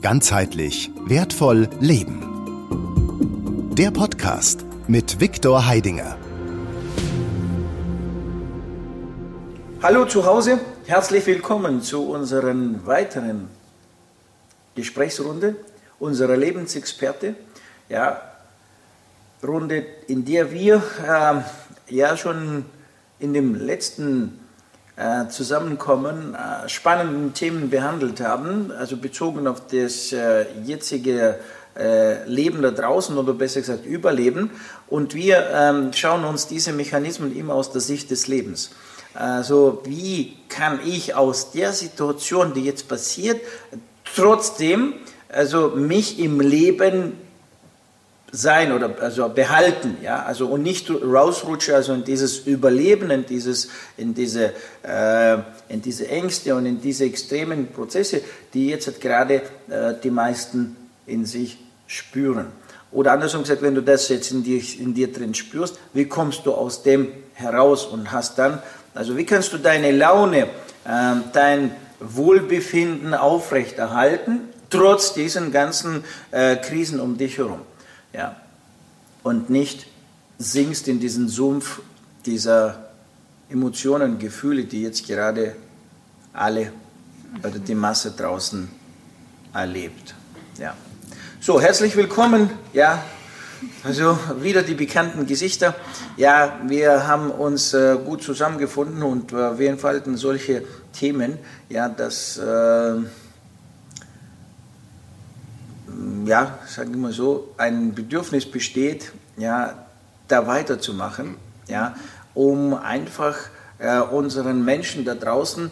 Ganzheitlich wertvoll leben. Der Podcast mit Viktor Heidinger. Hallo zu Hause, herzlich willkommen zu unserer weiteren Gesprächsrunde unserer Lebensexperte. Ja, Runde, in der wir äh, ja schon in dem letzten äh, Zusammenkommen äh, spannenden Themen behandelt haben, also bezogen auf das äh, jetzige äh, Leben da draußen oder besser gesagt Überleben. Und wir ähm, schauen uns diese Mechanismen immer aus der Sicht des Lebens. Also wie kann ich aus der Situation, die jetzt passiert, trotzdem also mich im Leben sein oder also behalten, ja, also und nicht rausrutsche, also in dieses Überleben, in dieses, in diese, äh, in diese Ängste und in diese extremen Prozesse, die jetzt halt gerade äh, die meisten in sich spüren. Oder andersrum gesagt, wenn du das jetzt in dir, in dir drin spürst, wie kommst du aus dem heraus und hast dann, also wie kannst du deine Laune, äh, dein Wohlbefinden aufrechterhalten, trotz diesen ganzen äh, Krisen um dich herum ja, und nicht sinkst in diesen Sumpf dieser Emotionen, Gefühle, die jetzt gerade alle oder die Masse draußen erlebt. Ja. So, herzlich willkommen. Ja, also wieder die bekannten Gesichter. Ja, wir haben uns äh, gut zusammengefunden und äh, wir entfalten solche Themen, ja, dass äh, ja, sagen wir mal so, ein Bedürfnis besteht, ja, da weiterzumachen, ja, um einfach äh, unseren Menschen da draußen,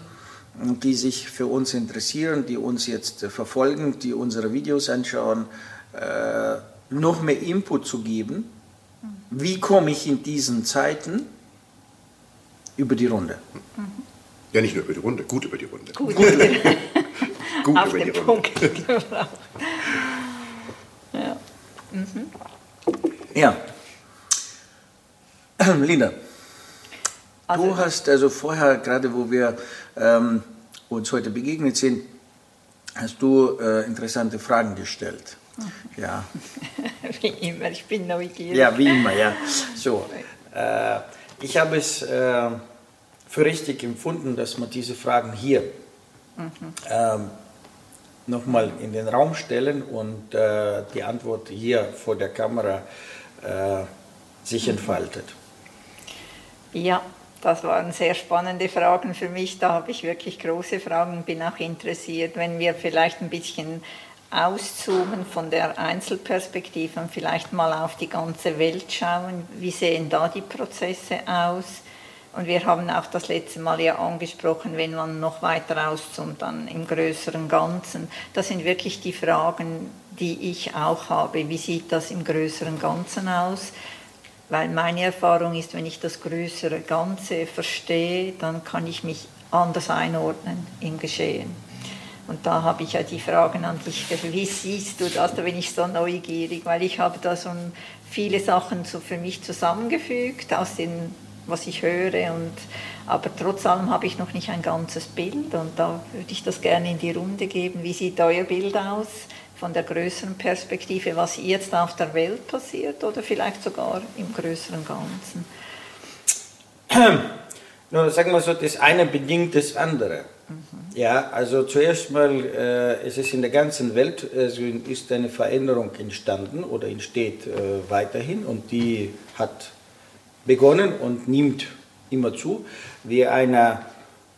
die sich für uns interessieren, die uns jetzt äh, verfolgen, die unsere Videos anschauen, äh, noch mehr Input zu geben. Wie komme ich in diesen Zeiten über die Runde? Ja, nicht nur über die Runde, gut über die Runde. Gut, gut, gut Auf über den die Runde. Punkt. Ja. Mhm. Ja. Linda, also, du hast also vorher, gerade wo wir ähm, uns heute begegnet sind, hast du äh, interessante Fragen gestellt. Mhm. Ja. wie immer, ich bin neugierig. Ja, wie immer, ja. So, äh, ich habe es äh, für richtig empfunden, dass man diese Fragen hier mhm. ähm, nochmal in den Raum stellen und äh, die Antwort hier vor der Kamera äh, sich entfaltet. Ja, das waren sehr spannende Fragen für mich. Da habe ich wirklich große Fragen, bin auch interessiert, wenn wir vielleicht ein bisschen auszoomen von der Einzelperspektive und vielleicht mal auf die ganze Welt schauen. Wie sehen da die Prozesse aus? Und wir haben auch das letzte Mal ja angesprochen, wenn man noch weiter auszoomt, dann im größeren Ganzen. Das sind wirklich die Fragen, die ich auch habe. Wie sieht das im größeren Ganzen aus? Weil meine Erfahrung ist, wenn ich das größere Ganze verstehe, dann kann ich mich anders einordnen im Geschehen. Und da habe ich ja die Fragen an dich, wie siehst du das? Da bin ich so neugierig, weil ich habe da so viele Sachen so für mich zusammengefügt aus den was ich höre. Und, aber trotz allem habe ich noch nicht ein ganzes Bild und da würde ich das gerne in die Runde geben. Wie sieht euer Bild aus von der größeren Perspektive, was jetzt auf der Welt passiert oder vielleicht sogar im größeren Ganzen? Nun, sagen wir so, das eine bedingt das andere. Mhm. Ja, also zuerst mal, äh, es ist in der ganzen Welt also ist eine Veränderung entstanden oder entsteht äh, weiterhin und die hat begonnen und nimmt immer zu, wie einer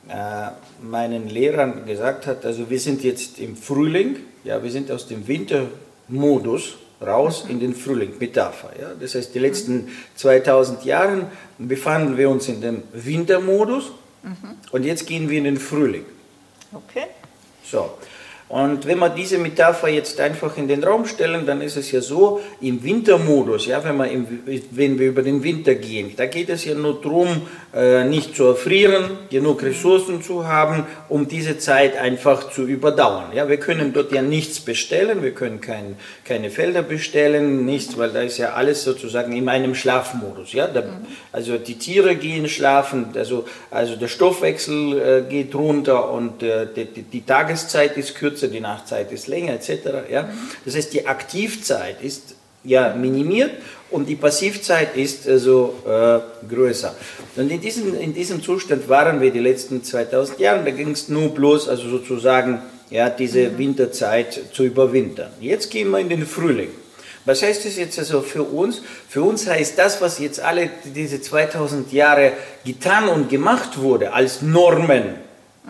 äh, meinen Lehrern gesagt hat, also wir sind jetzt im Frühling, ja, wir sind aus dem Wintermodus raus in den Frühling, Metapher. Ja. Das heißt, die letzten 2000 Jahre befanden wir uns in dem Wintermodus mhm. und jetzt gehen wir in den Frühling. Okay. So. Und wenn wir diese Metapher jetzt einfach in den Raum stellen, dann ist es ja so, im Wintermodus, ja, wenn, wir im, wenn wir über den Winter gehen, da geht es ja nur darum, äh, nicht zu erfrieren, genug Ressourcen zu haben, um diese Zeit einfach zu überdauern. Ja, wir können dort ja nichts bestellen, wir können kein, keine Felder bestellen, nichts, weil da ist ja alles sozusagen in einem Schlafmodus. Ja, da, also die Tiere gehen schlafen, also, also der Stoffwechsel äh, geht runter und äh, die, die, Tageszeit ist kürzer kürzer, die Nachtzeit ist länger etc. Ja? Das heißt, die Aktivzeit ist ja minimiert und die Passivzeit ist also äh, größer. Und in diesem, in diesem Zustand waren wir die letzten 2000 Jahre. Da ging es nur bloß, also sozusagen, ja, diese Winterzeit zu überwintern. Jetzt gehen wir in den Frühling. Was heißt das jetzt also für uns? Für uns heißt das, was jetzt alle diese 2000 Jahre getan und gemacht wurde, als Normen.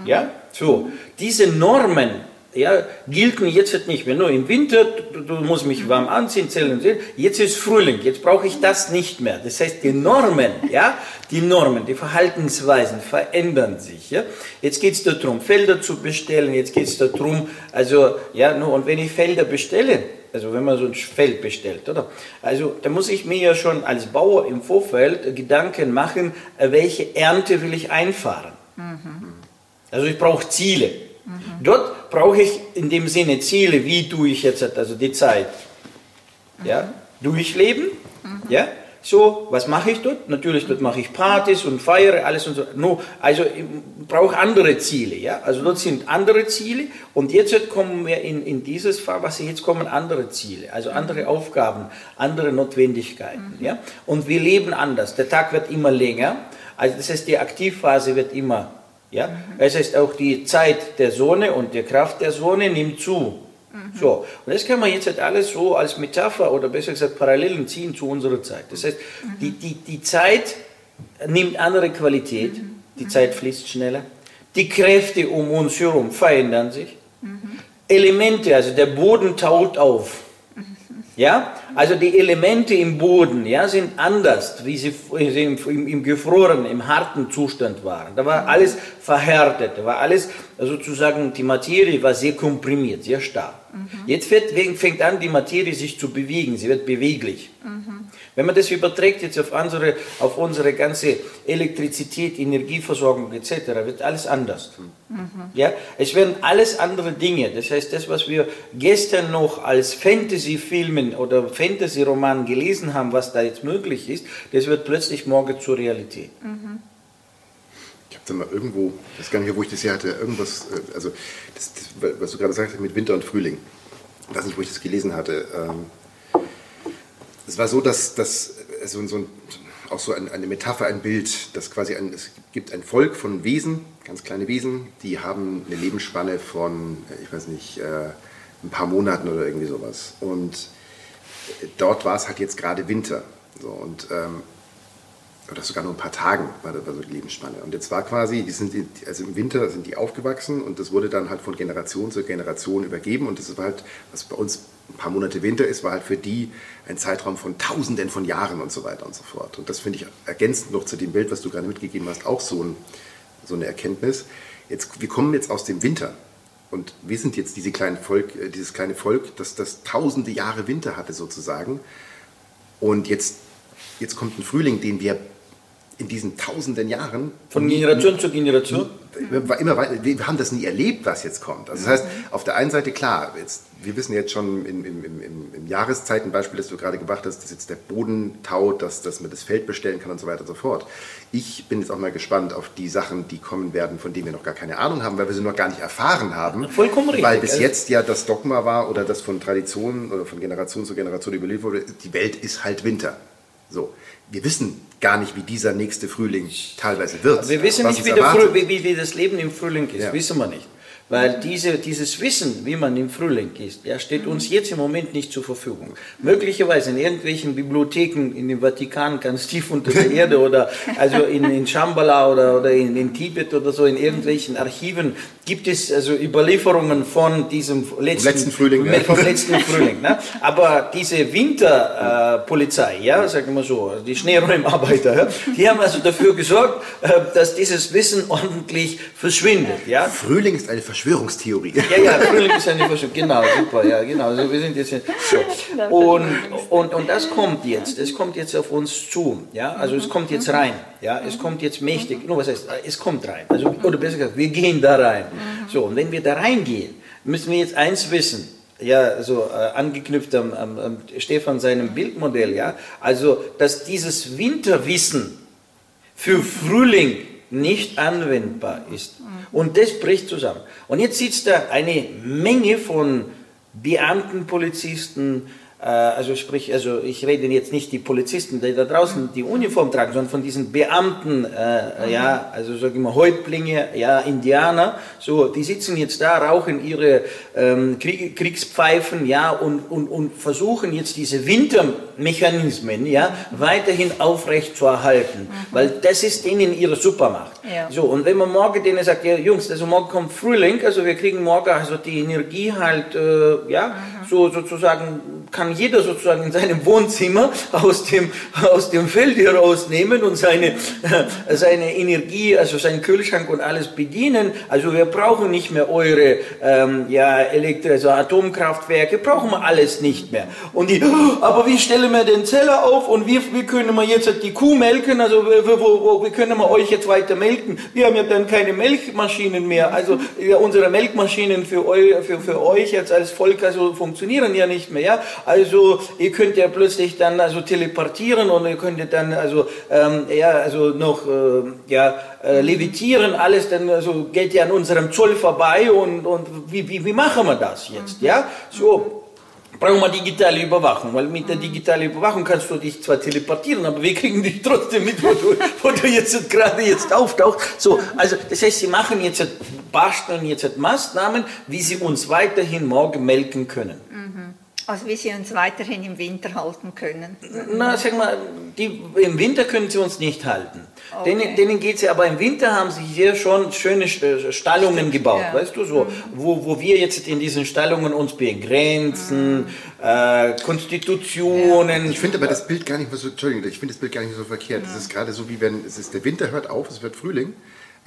Ja, so, diese Normen ja, gelten jetzt nicht mehr. Nur im Winter, du, musst mich warm anziehen, zählen und zählen. Jetzt ist Frühling, jetzt brauche ich das nicht mehr. Das heißt, die Normen, ja, die Normen, die Verhaltensweisen verändern sich. Ja. Jetzt geht es darum, Felder zu bestellen, jetzt geht es darum, also, ja, nur, und wenn ich Felder bestelle, also wenn man so ein Feld bestellt, oder? Also da muss ich mir ja schon als Bauer im Vorfeld Gedanken machen, welche Ernte will ich einfahren. Mhm. Also ich brauche Ziele. Mhm. Dort brauche ich in dem Sinne Ziele, wie tue ich jetzt also die Zeit. Ja? Durchleben, ja? So, was mache ich dort? Natürlich, dort mache ich Partys und feiere alles und so. No, also ich brauche andere Ziele, ja. Also dort sind andere Ziele und jetzt kommen wir in, in dieses was jetzt kommen andere Ziele, also andere Aufgaben, andere Notwendigkeiten, mhm. ja. Und wir leben anders. Der Tag wird immer länger, also das heißt, die Aktivphase wird immer ja? Das heißt, auch die Zeit der Sonne und die Kraft der Sonne nimmt zu. Mhm. So, und das kann man jetzt halt alles so als Metapher oder besser gesagt Parallelen ziehen zu unserer Zeit. Das heißt, mhm. die, die, die Zeit nimmt andere Qualität, mhm. die Zeit fließt schneller, die Kräfte um uns herum verändern sich, Elemente, also der Boden taut auf. Ja, also die Elemente im Boden ja, sind anders, wie sie im, im, im gefrorenen, im harten Zustand waren. Da war alles verhärtet, da war alles sozusagen, die Materie war sehr komprimiert, sehr starr. Mhm. Jetzt wird, fängt an, die Materie sich zu bewegen, sie wird beweglich. Mhm. Wenn man das überträgt jetzt auf unsere, auf unsere ganze Elektrizität, Energieversorgung etc., wird alles anders. Mhm. Ja, es werden alles andere Dinge. Das heißt, das, was wir gestern noch als Fantasy-Filmen oder Fantasy-Romanen gelesen haben, was da jetzt möglich ist, das wird plötzlich morgen zur Realität. Mhm. Ich habe da mal irgendwo, ich weiß gar nicht, wo ich das hier hatte, irgendwas, äh, also das, das, was du gerade sagst mit Winter und Frühling, ich weiß nicht, wo ich das gelesen hatte. Ähm, es war so, dass, dass so, so ein, auch so eine Metapher, ein Bild, dass quasi ein, es gibt ein Volk von Wesen, ganz kleine Wesen, die haben eine Lebensspanne von, ich weiß nicht, äh, ein paar Monaten oder irgendwie sowas. Und dort war es halt jetzt gerade Winter. So, und, ähm, oder sogar nur ein paar Tagen war, das, so die Lebensspanne. Und jetzt war quasi, die sind, also im Winter sind die aufgewachsen und das wurde dann halt von Generation zu Generation übergeben. Und das war halt, was bei uns ein paar Monate Winter ist, war halt für die ein Zeitraum von Tausenden von Jahren und so weiter und so fort. Und das finde ich ergänzend noch zu dem Bild, was du gerade mitgegeben hast, auch so, ein, so eine Erkenntnis. Jetzt, wir kommen jetzt aus dem Winter und wir sind jetzt diese kleine Volk, äh, dieses kleine Volk, das, das tausende Jahre Winter hatte sozusagen. Und jetzt, jetzt kommt ein Frühling, den wir in diesen tausenden Jahren. Von Generation zu Generation? Immer weiter, wir haben das nie erlebt, was jetzt kommt. Also das heißt, auf der einen Seite klar, jetzt, wir wissen jetzt schon im, im, im, im Jahreszeitenbeispiel, das du gerade gebracht hast, dass jetzt der Boden taut, dass, dass man das Feld bestellen kann und so weiter und so fort. Ich bin jetzt auch mal gespannt auf die Sachen, die kommen werden, von denen wir noch gar keine Ahnung haben, weil wir sie noch gar nicht erfahren haben. Vollkommen richtig. Weil bis jetzt ja das Dogma war oder das von Tradition oder von Generation zu Generation überlebt wurde, die Welt ist halt Winter. So wir wissen gar nicht, wie dieser nächste Frühling teilweise wird. Wir wissen nicht, wie, Früh, wie, wie, das Leben im Frühling ist, ja. wissen wir nicht. Weil diese, dieses Wissen, wie man im Frühling ist, ja, steht uns jetzt im Moment nicht zur Verfügung. Möglicherweise in irgendwelchen Bibliotheken in dem Vatikan ganz tief unter der Erde oder also in, in Shambhala oder, oder in, in Tibet oder so, in irgendwelchen Archiven gibt es also Überlieferungen von diesem letzten, letzten Frühling. Ja. Vom letzten Frühling ne? Aber diese Winterpolizei, äh, ja, sagen wir so, die Schneeräumarbeiter, ja, die haben also dafür gesorgt, äh, dass dieses Wissen ordentlich verschwindet. Ja? Frühling ist eine Verschwörungstheorie. Ja, ja, Frühling ist eine Verschwörung. Genau, super, ja, genau. Also wir sind jetzt so. Und, und, und das kommt jetzt, es kommt jetzt auf uns zu. Ja, also es kommt jetzt rein. Ja, es kommt jetzt mächtig. Nur was heißt, es kommt rein. Also, oder besser gesagt, wir gehen da rein. So, und wenn wir da reingehen, müssen wir jetzt eins wissen. Ja, so äh, angeknüpft am, am, am Stefan seinem Bildmodell, ja. Also, dass dieses Winterwissen für Frühling nicht anwendbar ist. Und das bricht zusammen. Und jetzt sitzt da eine Menge von Beamten, Polizisten, also sprich, also ich rede jetzt nicht die Polizisten, die da draußen die Uniform tragen, sondern von diesen Beamten, äh, mhm. ja, also sag ich mal Häuptlinge, ja, Indianer, so, die sitzen jetzt da, rauchen ihre ähm, Krieg, Kriegspfeifen, ja, und, und, und versuchen jetzt diese Wintermechanismen, ja, weiterhin aufrecht zu erhalten, mhm. weil das ist denen ihre Supermacht. Ja. So, und wenn man morgen denen sagt, ja, Jungs, also morgen kommt Frühling, also wir kriegen morgen also die Energie halt, äh, ja, mhm. So sozusagen kann jeder sozusagen in seinem Wohnzimmer aus dem, aus dem Feld herausnehmen und seine, äh, seine Energie, also seinen Kühlschrank und alles bedienen. Also wir brauchen nicht mehr eure ähm, ja, Elektro also Atomkraftwerke, brauchen wir alles nicht mehr. Und die, aber wie stellen wir den Zeller auf und wie, wie können wir jetzt die Kuh melken? Also wo, wie können wir euch jetzt weiter melken? Wir haben ja dann keine Melkmaschinen mehr. Also ja, unsere Melkmaschinen für, eu, für, für euch jetzt als Volk also funktionieren ja nicht mehr. Ja? Also ihr könnt ja plötzlich dann also teleportieren und ihr könnt dann also ähm, ja also noch äh, ja äh, levitieren alles dann also geht ja an unserem Zoll vorbei und und wie, wie, wie machen wir das jetzt ja so brauchen wir digitale Überwachung, weil mit der digitalen Überwachung kannst du dich zwar teleportieren, aber wir kriegen dich trotzdem mit, wo du, wo du jetzt gerade jetzt auftauchst. So, also das heißt, sie machen jetzt basteln jetzt Maßnahmen, wie sie uns weiterhin morgen melken können. Also wie Sie uns weiterhin im Winter halten können? Na, sag mal, die, im Winter können Sie uns nicht halten. Okay. Denen, denen geht es ja, aber im Winter haben sie hier schon schöne äh, Stallungen Stimmt, gebaut, ja. weißt du, so, mhm. wo, wo wir jetzt in diesen Stallungen uns begrenzen, mhm. äh, Konstitutionen. Ja. Ich finde aber das Bild gar nicht mehr so, Entschuldigung, ich finde das Bild gar nicht so verkehrt. Es ja. ist gerade so, wie wenn, es ist, der Winter hört auf, es wird Frühling,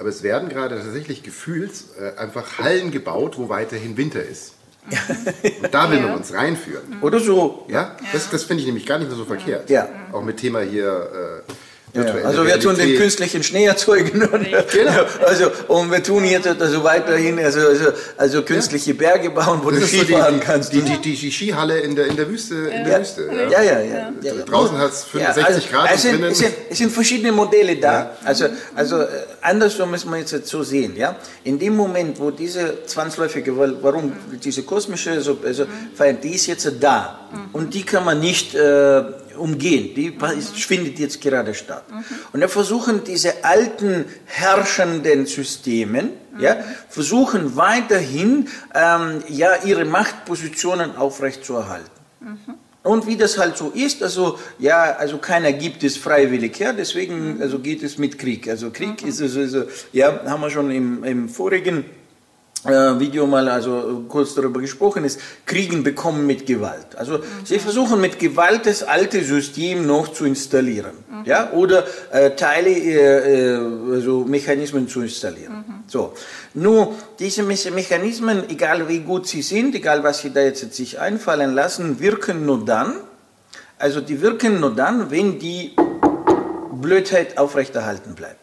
aber es werden gerade tatsächlich gefühlt äh, einfach Hallen gebaut, wo weiterhin Winter ist. Und da will man uns reinführen. Oder so. Ja, das, das finde ich nämlich gar nicht mehr so verkehrt. Ja. Auch mit Thema hier äh, ja, also wir tun den künstlichen Schnee erzeugen. Und, genau. Also, und wir tun jetzt also weiterhin also, also, also künstliche Berge bauen, wo das du Skifahren die, kannst. Die, die, die, die, Skihalle in der, in der Wüste. In der Wüste ja, ja, ja. ja. Draußen hat es 65 also, Grad. Es sind, es, sind, es sind verschiedene Modelle da. Also, also äh, andersrum müssen wir jetzt so sehen. Ja? In dem Moment, wo diese zwangsläufige, warum diese kosmische also, also, die ist jetzt da. Und die kann man nicht äh, umgehen. Die findet jetzt gerade statt. Und wir versuchen diese alten herrschenden Systemen, ja, versuchen weiterhin ähm, ja, ihre Machtpositionen aufrechtzuerhalten. Und wie das halt so ist, also ja, also keiner gibt es freiwillig her, deswegen also geht es mit Krieg. Also Krieg ist also, also ja, haben wir schon im, im vorigen Video mal also kurz darüber gesprochen ist, Kriegen bekommen mit Gewalt. Also mhm. sie versuchen mit Gewalt das alte System noch zu installieren, mhm. ja, oder äh, Teile, äh, äh also Mechanismen zu installieren. Mhm. So, nur diese Mechanismen, egal wie gut sie sind, egal was sie da jetzt sich einfallen lassen, wirken nur dann, also die wirken nur dann, wenn die Blödheit aufrechterhalten bleibt.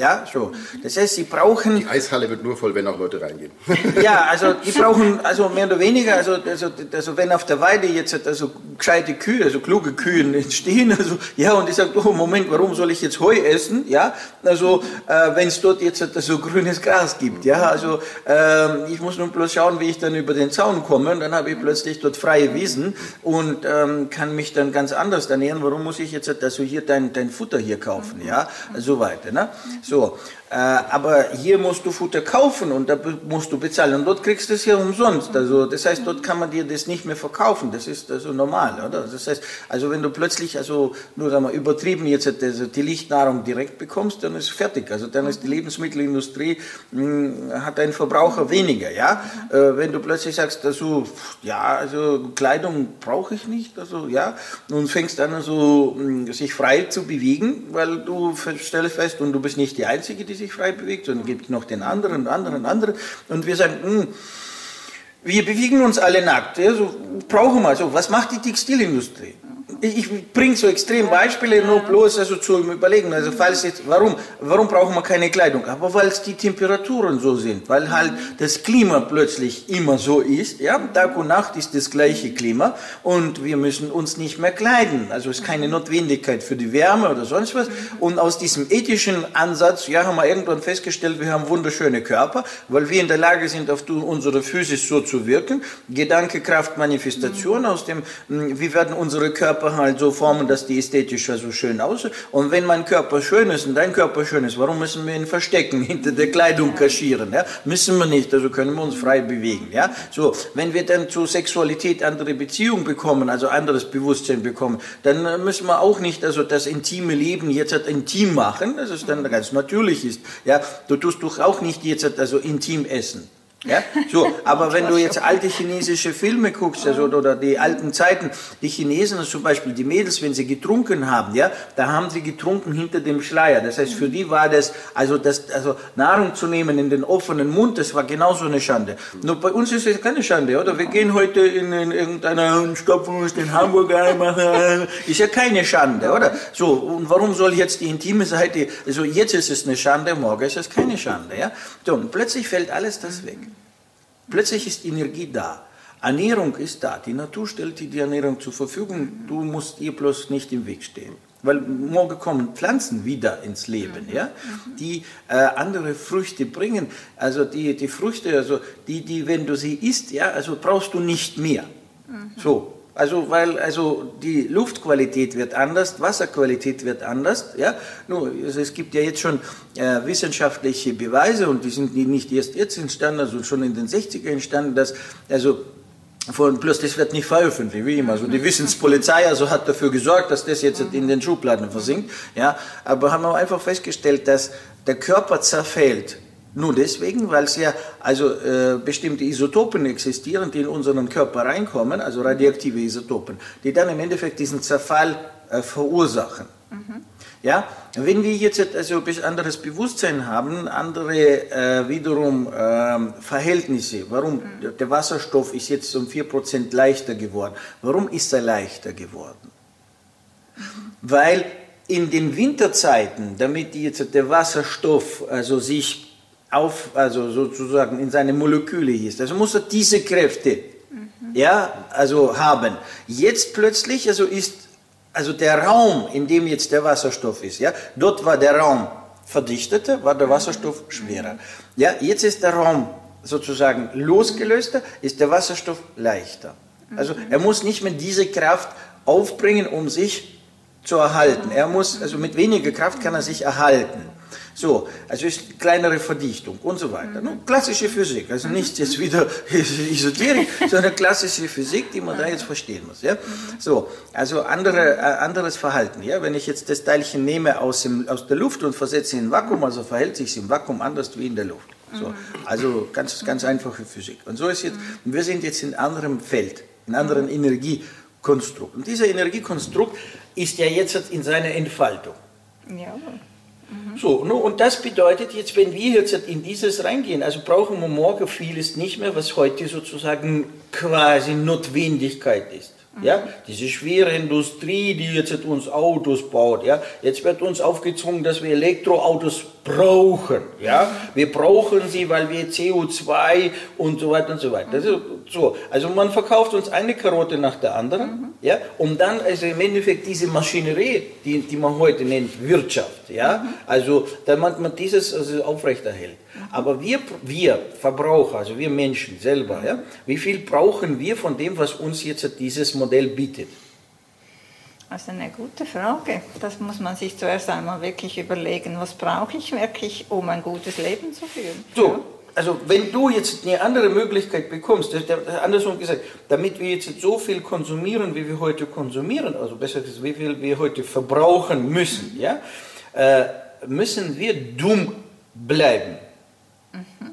Ja, so. Das heißt, sie brauchen. Die Eishalle wird nur voll, wenn auch Leute reingehen. Ja, also die brauchen, also mehr oder weniger, also, also, also wenn auf der Weide jetzt also gescheite Kühe, also kluge Kühe entstehen, also ja, und ich sage, oh Moment, warum soll ich jetzt Heu essen? Ja, also äh, wenn es dort jetzt so grünes Gras gibt, ja, also äh, ich muss nur bloß schauen, wie ich dann über den Zaun komme und dann habe ich plötzlich dort freie Wiesen und ähm, kann mich dann ganz anders ernähren. Warum muss ich jetzt also hier dein, dein Futter hier kaufen? Ja, so weiter. Ne? So, äh, aber hier musst du Futter kaufen und da musst du bezahlen und dort kriegst du es ja umsonst. Also das heißt, dort kann man dir das nicht mehr verkaufen. Das ist also normal, oder? Das heißt, also wenn du plötzlich also nur sagen wir, übertrieben jetzt also die Lichtnahrung direkt bekommst, dann ist fertig. Also dann ist die Lebensmittelindustrie mh, hm, hat einen Verbraucher weniger, ja. Äh, wenn du plötzlich sagst, also ja, also Kleidung brauche ich nicht, also ja, und fängst an also hm, sich frei zu bewegen, weil du stellst fest und du bist nicht die Einzige, die sich frei bewegt, sondern gibt noch den anderen, anderen, anderen. Und wir sagen, mh, hm, wir bewegen uns alle nackt. Ja, so brauchen wir so. Was macht die Textilindustrie? Ich, bringe so extrem Beispiele, nur bloß also zu überlegen. Also falls jetzt, warum, warum brauchen wir keine Kleidung? Aber weil es die Temperaturen so sind, weil halt das Klima plötzlich immer so ist. Ja, Tag und Nacht ist das gleiche Klima und wir müssen uns nicht mehr kleiden. Also es ist keine Notwendigkeit für die Wärme oder sonst was. Und aus diesem ethischen Ansatz, ja, haben wir irgendwann festgestellt, wir haben wunderschöne Körper, weil wir in der Lage sind, auf unsere Physis so zu wirken. Gedanke, Kraft, Manifestation aus dem, hm, wir werden unsere Körper halt so formen, dass die ästhetisch so schön aussehen. Und wenn mein Körper schön ist und dein Körper schön ist, warum müssen wir ihn verstecken, hinter der Kleidung kaschieren? Ja? Müssen wir nicht, also können wir uns frei bewegen. Ja? So, wenn wir dann zur Sexualität andere Beziehungen bekommen, also anderes Bewusstsein bekommen, dann müssen wir auch nicht also das intime Leben jetzt halt intim machen, dass es dann ganz natürlich ist. Ja? Du tust doch auch nicht jetzt halt also intim essen. Ja, so, aber wenn du jetzt alte chinesische Filme guckst, also, oder die alten Zeiten, die Chinesen, zum Beispiel die Mädels, wenn sie getrunken haben, ja, da haben sie getrunken hinter dem Schleier. Das heißt, für die war das, also das, also Nahrung zu nehmen in den offenen Mund, das war genauso eine Schande. Nur bei uns ist es keine Schande, oder? Wir gehen heute in, in irgendeiner Stopfwurst in Hamburg machen, ist ja keine Schande, oder? So, und warum soll jetzt die intime Seite, also jetzt ist es eine Schande, morgen ist es keine Schande, ja? So, und plötzlich fällt alles das weg. Plötzlich ist Energie da. Ernährung ist da. Die Natur stellt dir die Ernährung zur Verfügung. Du musst ihr bloß nicht im Weg stehen. Weil morgen kommen Pflanzen wieder ins Leben, ja, die äh, andere Früchte bringen. Also die, die Früchte, also die, die, wenn du sie isst, ja, also brauchst du nicht mehr. So, also, weil also die Luftqualität wird anders, Wasserqualität wird anders. Ja? Nur, also es gibt ja jetzt schon äh, wissenschaftliche Beweise und die sind nicht erst jetzt entstanden, also schon in den 60er entstanden, dass also von, plus das wird nicht veröffentlicht, wie immer. Also die Wissenspolizei also hat dafür gesorgt, dass das jetzt in den Schubladen versinkt. Ja? Aber haben wir einfach festgestellt, dass der Körper zerfällt nur deswegen, weil es ja also äh, bestimmte Isotopen existieren, die in unseren Körper reinkommen, also radioaktive Isotopen, die dann im Endeffekt diesen Zerfall äh, verursachen. Mhm. Ja, wenn wir jetzt also ein anderes Bewusstsein haben, andere äh, wiederum ähm, Verhältnisse, warum mhm. der Wasserstoff ist jetzt um 4% leichter geworden. Warum ist er leichter geworden? Mhm. Weil in den Winterzeiten, damit jetzt der Wasserstoff also sich auf, also sozusagen in seine Moleküle hieß. Also muss er diese Kräfte, mhm. ja, also haben. Jetzt plötzlich, also ist, also der Raum, in dem jetzt der Wasserstoff ist, ja, dort war der Raum verdichteter, war der Wasserstoff schwerer. Ja, jetzt ist der Raum sozusagen losgelöster, ist der Wasserstoff leichter. Also er muss nicht mehr diese Kraft aufbringen, um sich zu erhalten. Er muss, also mit weniger Kraft kann er sich erhalten. So, also ist kleinere Verdichtung und so weiter. Mhm. Klassische Physik, also nicht jetzt wieder Esoterik, sondern klassische Physik, die man da jetzt verstehen muss. Ja? So, also andere, äh, anderes Verhalten. Ja? Wenn ich jetzt das Teilchen nehme aus, dem, aus der Luft und versetze in Vakuum, also verhält sich es im Vakuum anders wie in der Luft. So, also ganz, ganz einfache Physik. Und so ist jetzt, wir sind jetzt in einem anderen Feld, in einem anderen Energiekonstrukt. Und dieser Energiekonstrukt ist ja jetzt in seiner Entfaltung. Ja. So, no, und das bedeutet jetzt, wenn wir jetzt in dieses reingehen, also brauchen wir morgen vieles nicht mehr, was heute sozusagen quasi Notwendigkeit ist. Ja, diese schwere Industrie, die jetzt uns Autos baut, ja, jetzt wird uns aufgezwungen, dass wir Elektroautos brauchen, ja, wir brauchen sie, weil wir CO2 und so weiter und so weiter. Also, so, also man verkauft uns eine Karotte nach der anderen, mhm. ja, um dann also im Endeffekt diese Maschinerie, die, die man heute nennt Wirtschaft, ja, mhm. also damit man dieses also aufrechterhält. Aber wir, wir Verbraucher, also wir Menschen selber, ja, wie viel brauchen wir von dem, was uns jetzt dieses Modell bietet? Also eine gute Frage. Das muss man sich zuerst einmal wirklich überlegen, was brauche ich wirklich, um ein gutes Leben zu führen. So, ja? also wenn du jetzt eine andere Möglichkeit bekommst, andersrum gesagt, damit wir jetzt so viel konsumieren, wie wir heute konsumieren, also besser gesagt, wie viel wir heute verbrauchen müssen, ja, äh, müssen wir dumm bleiben. Mhm.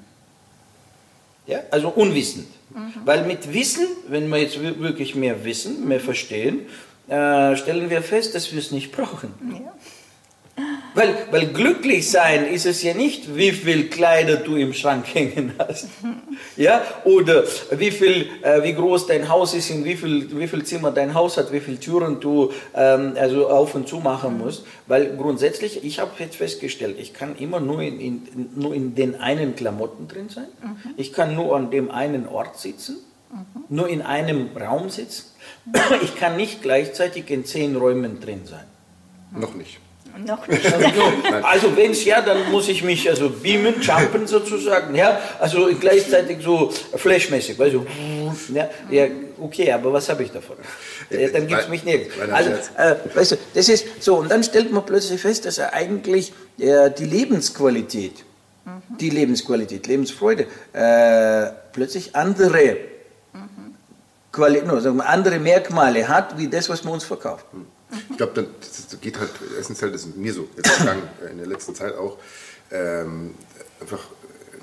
Ja, also unwissend. Mhm. Weil mit Wissen, wenn wir jetzt wirklich mehr wissen, mehr verstehen, äh, stellen wir fest, dass wir es nicht brauchen. Ja. Weil, weil glücklich sein ist es ja nicht, wie viel Kleider du im Schrank hängen hast. Ja? Oder wie, viel, äh, wie groß dein Haus ist, in wie viel, wie viel Zimmer dein Haus hat, wie viele Türen du ähm, also auf und zu machen musst. Weil grundsätzlich, ich habe jetzt festgestellt, ich kann immer nur in, in, nur in den einen Klamotten drin sein. Mhm. Ich kann nur an dem einen Ort sitzen. Mhm. Nur in einem Raum sitzen. Ich kann nicht gleichzeitig in zehn Räumen drin sein. Noch nicht. Noch nicht. Also wenn es ja, dann muss ich mich also beamen, jumpen sozusagen, ja, also gleichzeitig so flashmäßig, also, ja, ja, okay, aber was habe ich davon? Ja, dann gibt es mich nicht. Also, äh, weißt du, das ist so, und dann stellt man plötzlich fest, dass er eigentlich äh, die Lebensqualität, mhm. die Lebensqualität, Lebensfreude, äh, plötzlich andere. Quali no, sagen wir, andere Merkmale hat, wie das, was man uns verkauft. Mhm. Ich glaube, das geht halt essentiell, das ist mir so jetzt gegangen, äh, in der letzten Zeit auch, ähm, einfach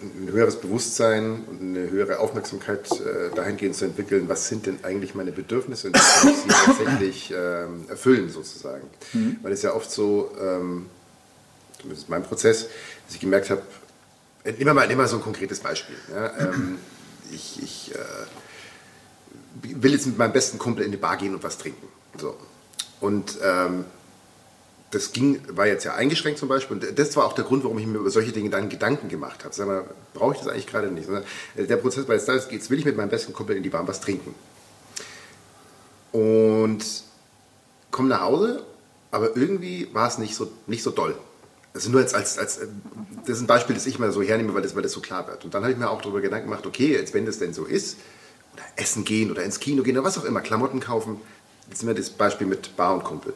ein höheres Bewusstsein und eine höhere Aufmerksamkeit äh, dahingehend zu entwickeln, was sind denn eigentlich meine Bedürfnisse und wie kann ich sie tatsächlich ähm, erfüllen sozusagen. Mhm. Weil es ja oft so, ähm, zumindest mein Prozess, dass ich gemerkt habe, nehmen wir mal, nehmen wir so ein konkretes Beispiel. Ja, ähm, ich, ich äh, will jetzt mit meinem besten Kumpel in die Bar gehen und was trinken. So. Und ähm, das ging, war jetzt ja eingeschränkt zum Beispiel. Und das war auch der Grund, warum ich mir über solche Dinge dann Gedanken gemacht habe. Sag mal, brauche ich das eigentlich gerade nicht? Äh, der Prozess war jetzt da, jetzt will ich mit meinem besten Kumpel in die Bahn was trinken. Und komme nach Hause, aber irgendwie war es nicht so, nicht so doll. Also nur als, als, als, das ist ein Beispiel, das ich mal so hernehme, weil das, weil das so klar wird. Und dann habe ich mir auch darüber Gedanken gemacht, okay, jetzt wenn das denn so ist, oder essen gehen oder ins Kino gehen oder was auch immer, Klamotten kaufen, Jetzt sind wir das Beispiel mit Bar und Kumpel.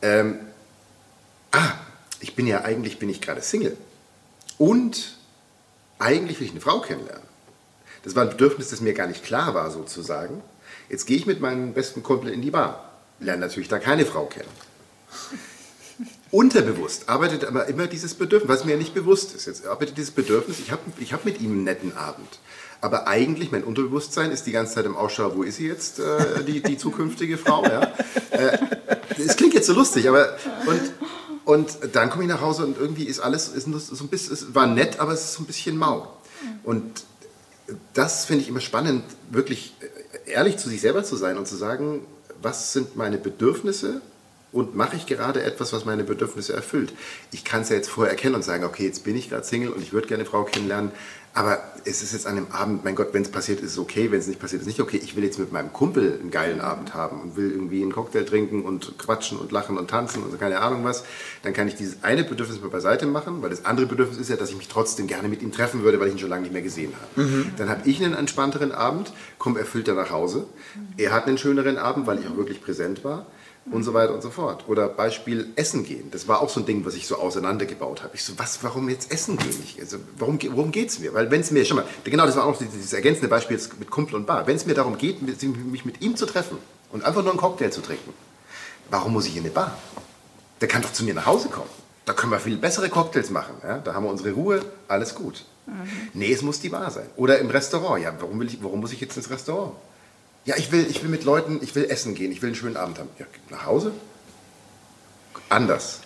Ähm, ah, ich bin ja eigentlich bin ich gerade Single. Und eigentlich will ich eine Frau kennenlernen. Das war ein Bedürfnis, das mir gar nicht klar war, sozusagen. Jetzt gehe ich mit meinem besten Kumpel in die Bar. Lerne natürlich da keine Frau kennen. Unterbewusst arbeitet aber immer dieses Bedürfnis, was mir ja nicht bewusst ist. Jetzt arbeitet dieses Bedürfnis, ich habe ich hab mit ihm einen netten Abend. Aber eigentlich, mein Unterbewusstsein ist die ganze Zeit im Ausschau, wo ist sie jetzt, äh, die, die zukünftige Frau? Ja? Äh, es klingt jetzt so lustig, aber und, und dann komme ich nach Hause und irgendwie ist alles ist so ein bisschen, es war nett, aber es ist so ein bisschen mau. Und das finde ich immer spannend, wirklich ehrlich zu sich selber zu sein und zu sagen, was sind meine Bedürfnisse und mache ich gerade etwas, was meine Bedürfnisse erfüllt. Ich kann es ja jetzt vorher erkennen und sagen, okay, jetzt bin ich gerade Single und ich würde gerne eine Frau kennenlernen, aber es ist jetzt an dem Abend, mein Gott, wenn es passiert, ist es okay, wenn es nicht passiert, ist es nicht okay. Ich will jetzt mit meinem Kumpel einen geilen Abend haben und will irgendwie einen Cocktail trinken und quatschen und lachen und tanzen und keine Ahnung was. Dann kann ich dieses eine Bedürfnis mal beiseite machen, weil das andere Bedürfnis ist ja, dass ich mich trotzdem gerne mit ihm treffen würde, weil ich ihn schon lange nicht mehr gesehen habe. Mhm. Dann habe ich einen entspannteren Abend, komme erfüllter nach Hause. Er hat einen schöneren Abend, weil ich auch wirklich präsent war und so weiter und so fort. Oder Beispiel Essen gehen. Das war auch so ein Ding, was ich so auseinandergebaut habe. Ich so, was, warum jetzt Essen gehen? Ich, also, warum, worum geht es mir? Weil wenn es mir, schon mal, genau, das war auch dieses ergänzende Beispiel jetzt mit Kumpel und Bar. Wenn es mir darum geht, mich mit ihm zu treffen und einfach nur einen Cocktail zu trinken, warum muss ich in eine Bar? Der kann doch zu mir nach Hause kommen. Da können wir viel bessere Cocktails machen. Ja? Da haben wir unsere Ruhe, alles gut. Mhm. Nee, es muss die Bar sein. Oder im Restaurant. Ja, warum, will ich, warum muss ich jetzt ins Restaurant? Ja, ich will, ich will mit Leuten, ich will essen gehen, ich will einen schönen Abend haben. Ja, nach Hause? Anders.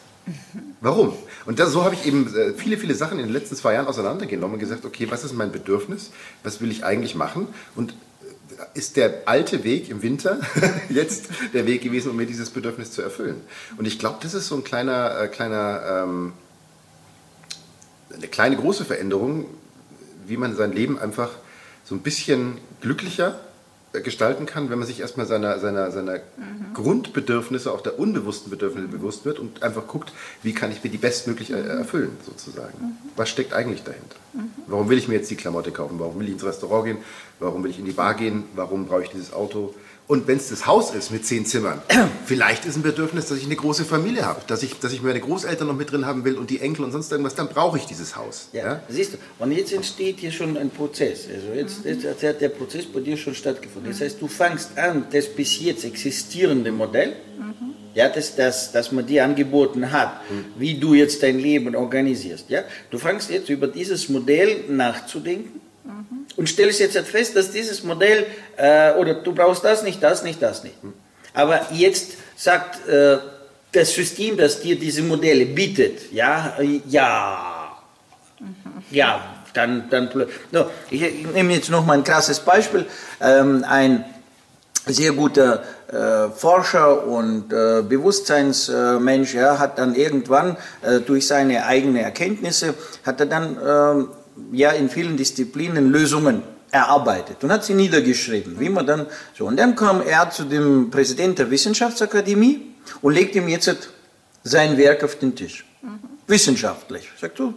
Warum? Und das, so habe ich eben äh, viele, viele Sachen in den letzten zwei Jahren auseinandergenommen und gesagt, okay, was ist mein Bedürfnis? Was will ich eigentlich machen? Und äh, ist der alte Weg im Winter jetzt der Weg gewesen, um mir dieses Bedürfnis zu erfüllen? Und ich glaube, das ist so ein kleiner, äh, kleiner ähm, eine kleine große Veränderung, wie man sein Leben einfach so ein bisschen glücklicher gestalten kann, wenn man sich erstmal seiner, seiner, seiner mhm. Grundbedürfnisse, auch der unbewussten Bedürfnisse bewusst wird und einfach guckt, wie kann ich mir die bestmöglich mhm. erfüllen, sozusagen. Mhm. Was steckt eigentlich dahinter? Mhm. Warum will ich mir jetzt die Klamotte kaufen? Warum will ich ins Restaurant gehen? Warum will ich in die Bar gehen? Warum brauche ich dieses Auto? Und wenn es das Haus ist mit zehn Zimmern, vielleicht ist ein Bedürfnis, dass ich eine große Familie habe, dass ich, dass ich meine Großeltern noch mit drin haben will und die Enkel und sonst irgendwas, dann brauche ich dieses Haus. Ja, ja, siehst du. Und jetzt entsteht hier schon ein Prozess. Also jetzt, mhm. jetzt hat der Prozess bei dir schon stattgefunden. Das heißt, du fangst an, das bis jetzt existierende Modell, mhm. ja, das, das, das man dir angeboten hat, mhm. wie du jetzt dein Leben organisierst. Ja? Du fangst jetzt über dieses Modell nachzudenken und stellst jetzt fest, dass dieses Modell, äh, oder du brauchst das nicht, das nicht, das nicht. Aber jetzt sagt äh, das System, das dir diese Modelle bietet, ja, ja, ja, dann, dann, no, ich, ich nehme jetzt noch mal ein krasses Beispiel. Ähm, ein sehr guter äh, Forscher und äh, Bewusstseinsmensch, ja, hat dann irgendwann äh, durch seine eigenen Erkenntnisse, hat er dann ähm, ja in vielen Disziplinen Lösungen erarbeitet und hat sie niedergeschrieben, wie man dann so. Und dann kam er zu dem Präsident der Wissenschaftsakademie und legt ihm jetzt sein Werk auf den Tisch. Mhm. Wissenschaftlich. Sagt so,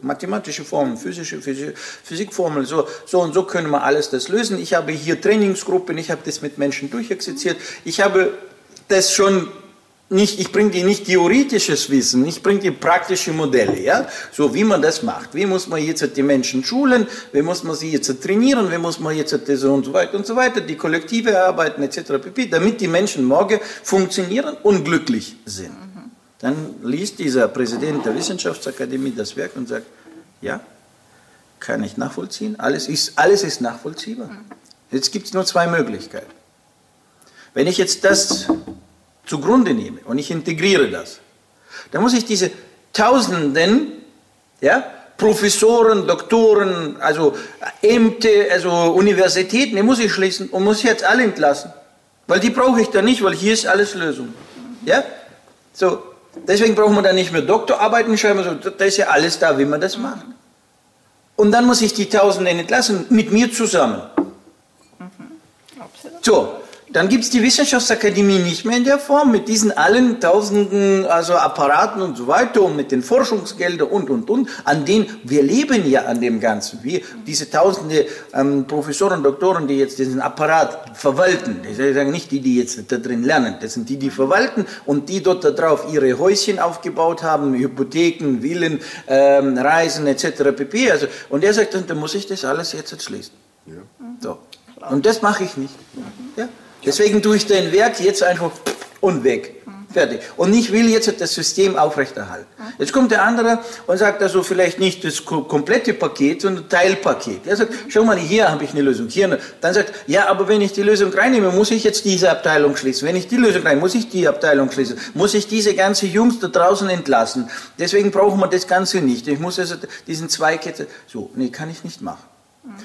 mathematische Formeln, physische Physik, Physikformeln, so, so und so können wir alles das lösen. Ich habe hier Trainingsgruppen, ich habe das mit Menschen durchexerziert. Ich habe das schon nicht, ich bringe dir nicht theoretisches Wissen, ich bringe dir praktische Modelle, ja, so wie man das macht. Wie muss man jetzt die Menschen schulen, wie muss man sie jetzt trainieren, wie muss man jetzt das und so weiter und so weiter, die Kollektive arbeiten etc. pp, damit die Menschen morgen funktionieren und glücklich sind. Dann liest dieser Präsident der Wissenschaftsakademie das Werk und sagt, ja, kann ich nachvollziehen, alles ist, alles ist nachvollziehbar. Jetzt gibt es nur zwei Möglichkeiten. Wenn ich jetzt das zugrunde nehme und ich integriere das, dann muss ich diese Tausenden ja, Professoren, Doktoren, also Ämter, also Universitäten, die muss ich schließen und muss jetzt alle entlassen. Weil die brauche ich da nicht, weil hier ist alles Lösung. Ja? So, deswegen braucht man da nicht mehr Doktorarbeiten schreiben, so, da ist ja alles da, wie man das macht. Und dann muss ich die Tausenden entlassen, mit mir zusammen. Mhm. So, dann gibt es die Wissenschaftsakademie nicht mehr in der Form, mit diesen allen tausenden also Apparaten und so weiter und mit den Forschungsgeldern und, und, und, an denen wir leben ja an dem Ganzen. Wir, diese tausende ähm, Professoren und Doktoren, die jetzt diesen Apparat verwalten, das sind nicht die, die jetzt da drin lernen, das sind die, die verwalten und die dort darauf ihre Häuschen aufgebaut haben, Hypotheken, Villen, ähm, Reisen etc. pp. Also, und er sagt, dann muss ich das alles jetzt schließen. Ja. So. Und das mache ich nicht. Ja. Deswegen tue ich dein Werk jetzt einfach und weg. Fertig. Und ich will jetzt das System aufrechterhalten. Jetzt kommt der andere und sagt also vielleicht nicht das komplette Paket, sondern Teilpaket. Er sagt, schau mal, hier habe ich eine Lösung. Hier. Dann sagt, ja, aber wenn ich die Lösung reinnehme, muss ich jetzt diese Abteilung schließen. Wenn ich die Lösung reinnehme, muss ich die Abteilung schließen. Muss ich diese ganze Jungs da draußen entlassen. Deswegen brauchen wir das Ganze nicht. Ich muss also diesen Zweig jetzt, so, nee, kann ich nicht machen.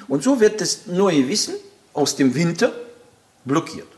Und so wird das neue Wissen aus dem Winter blockiert.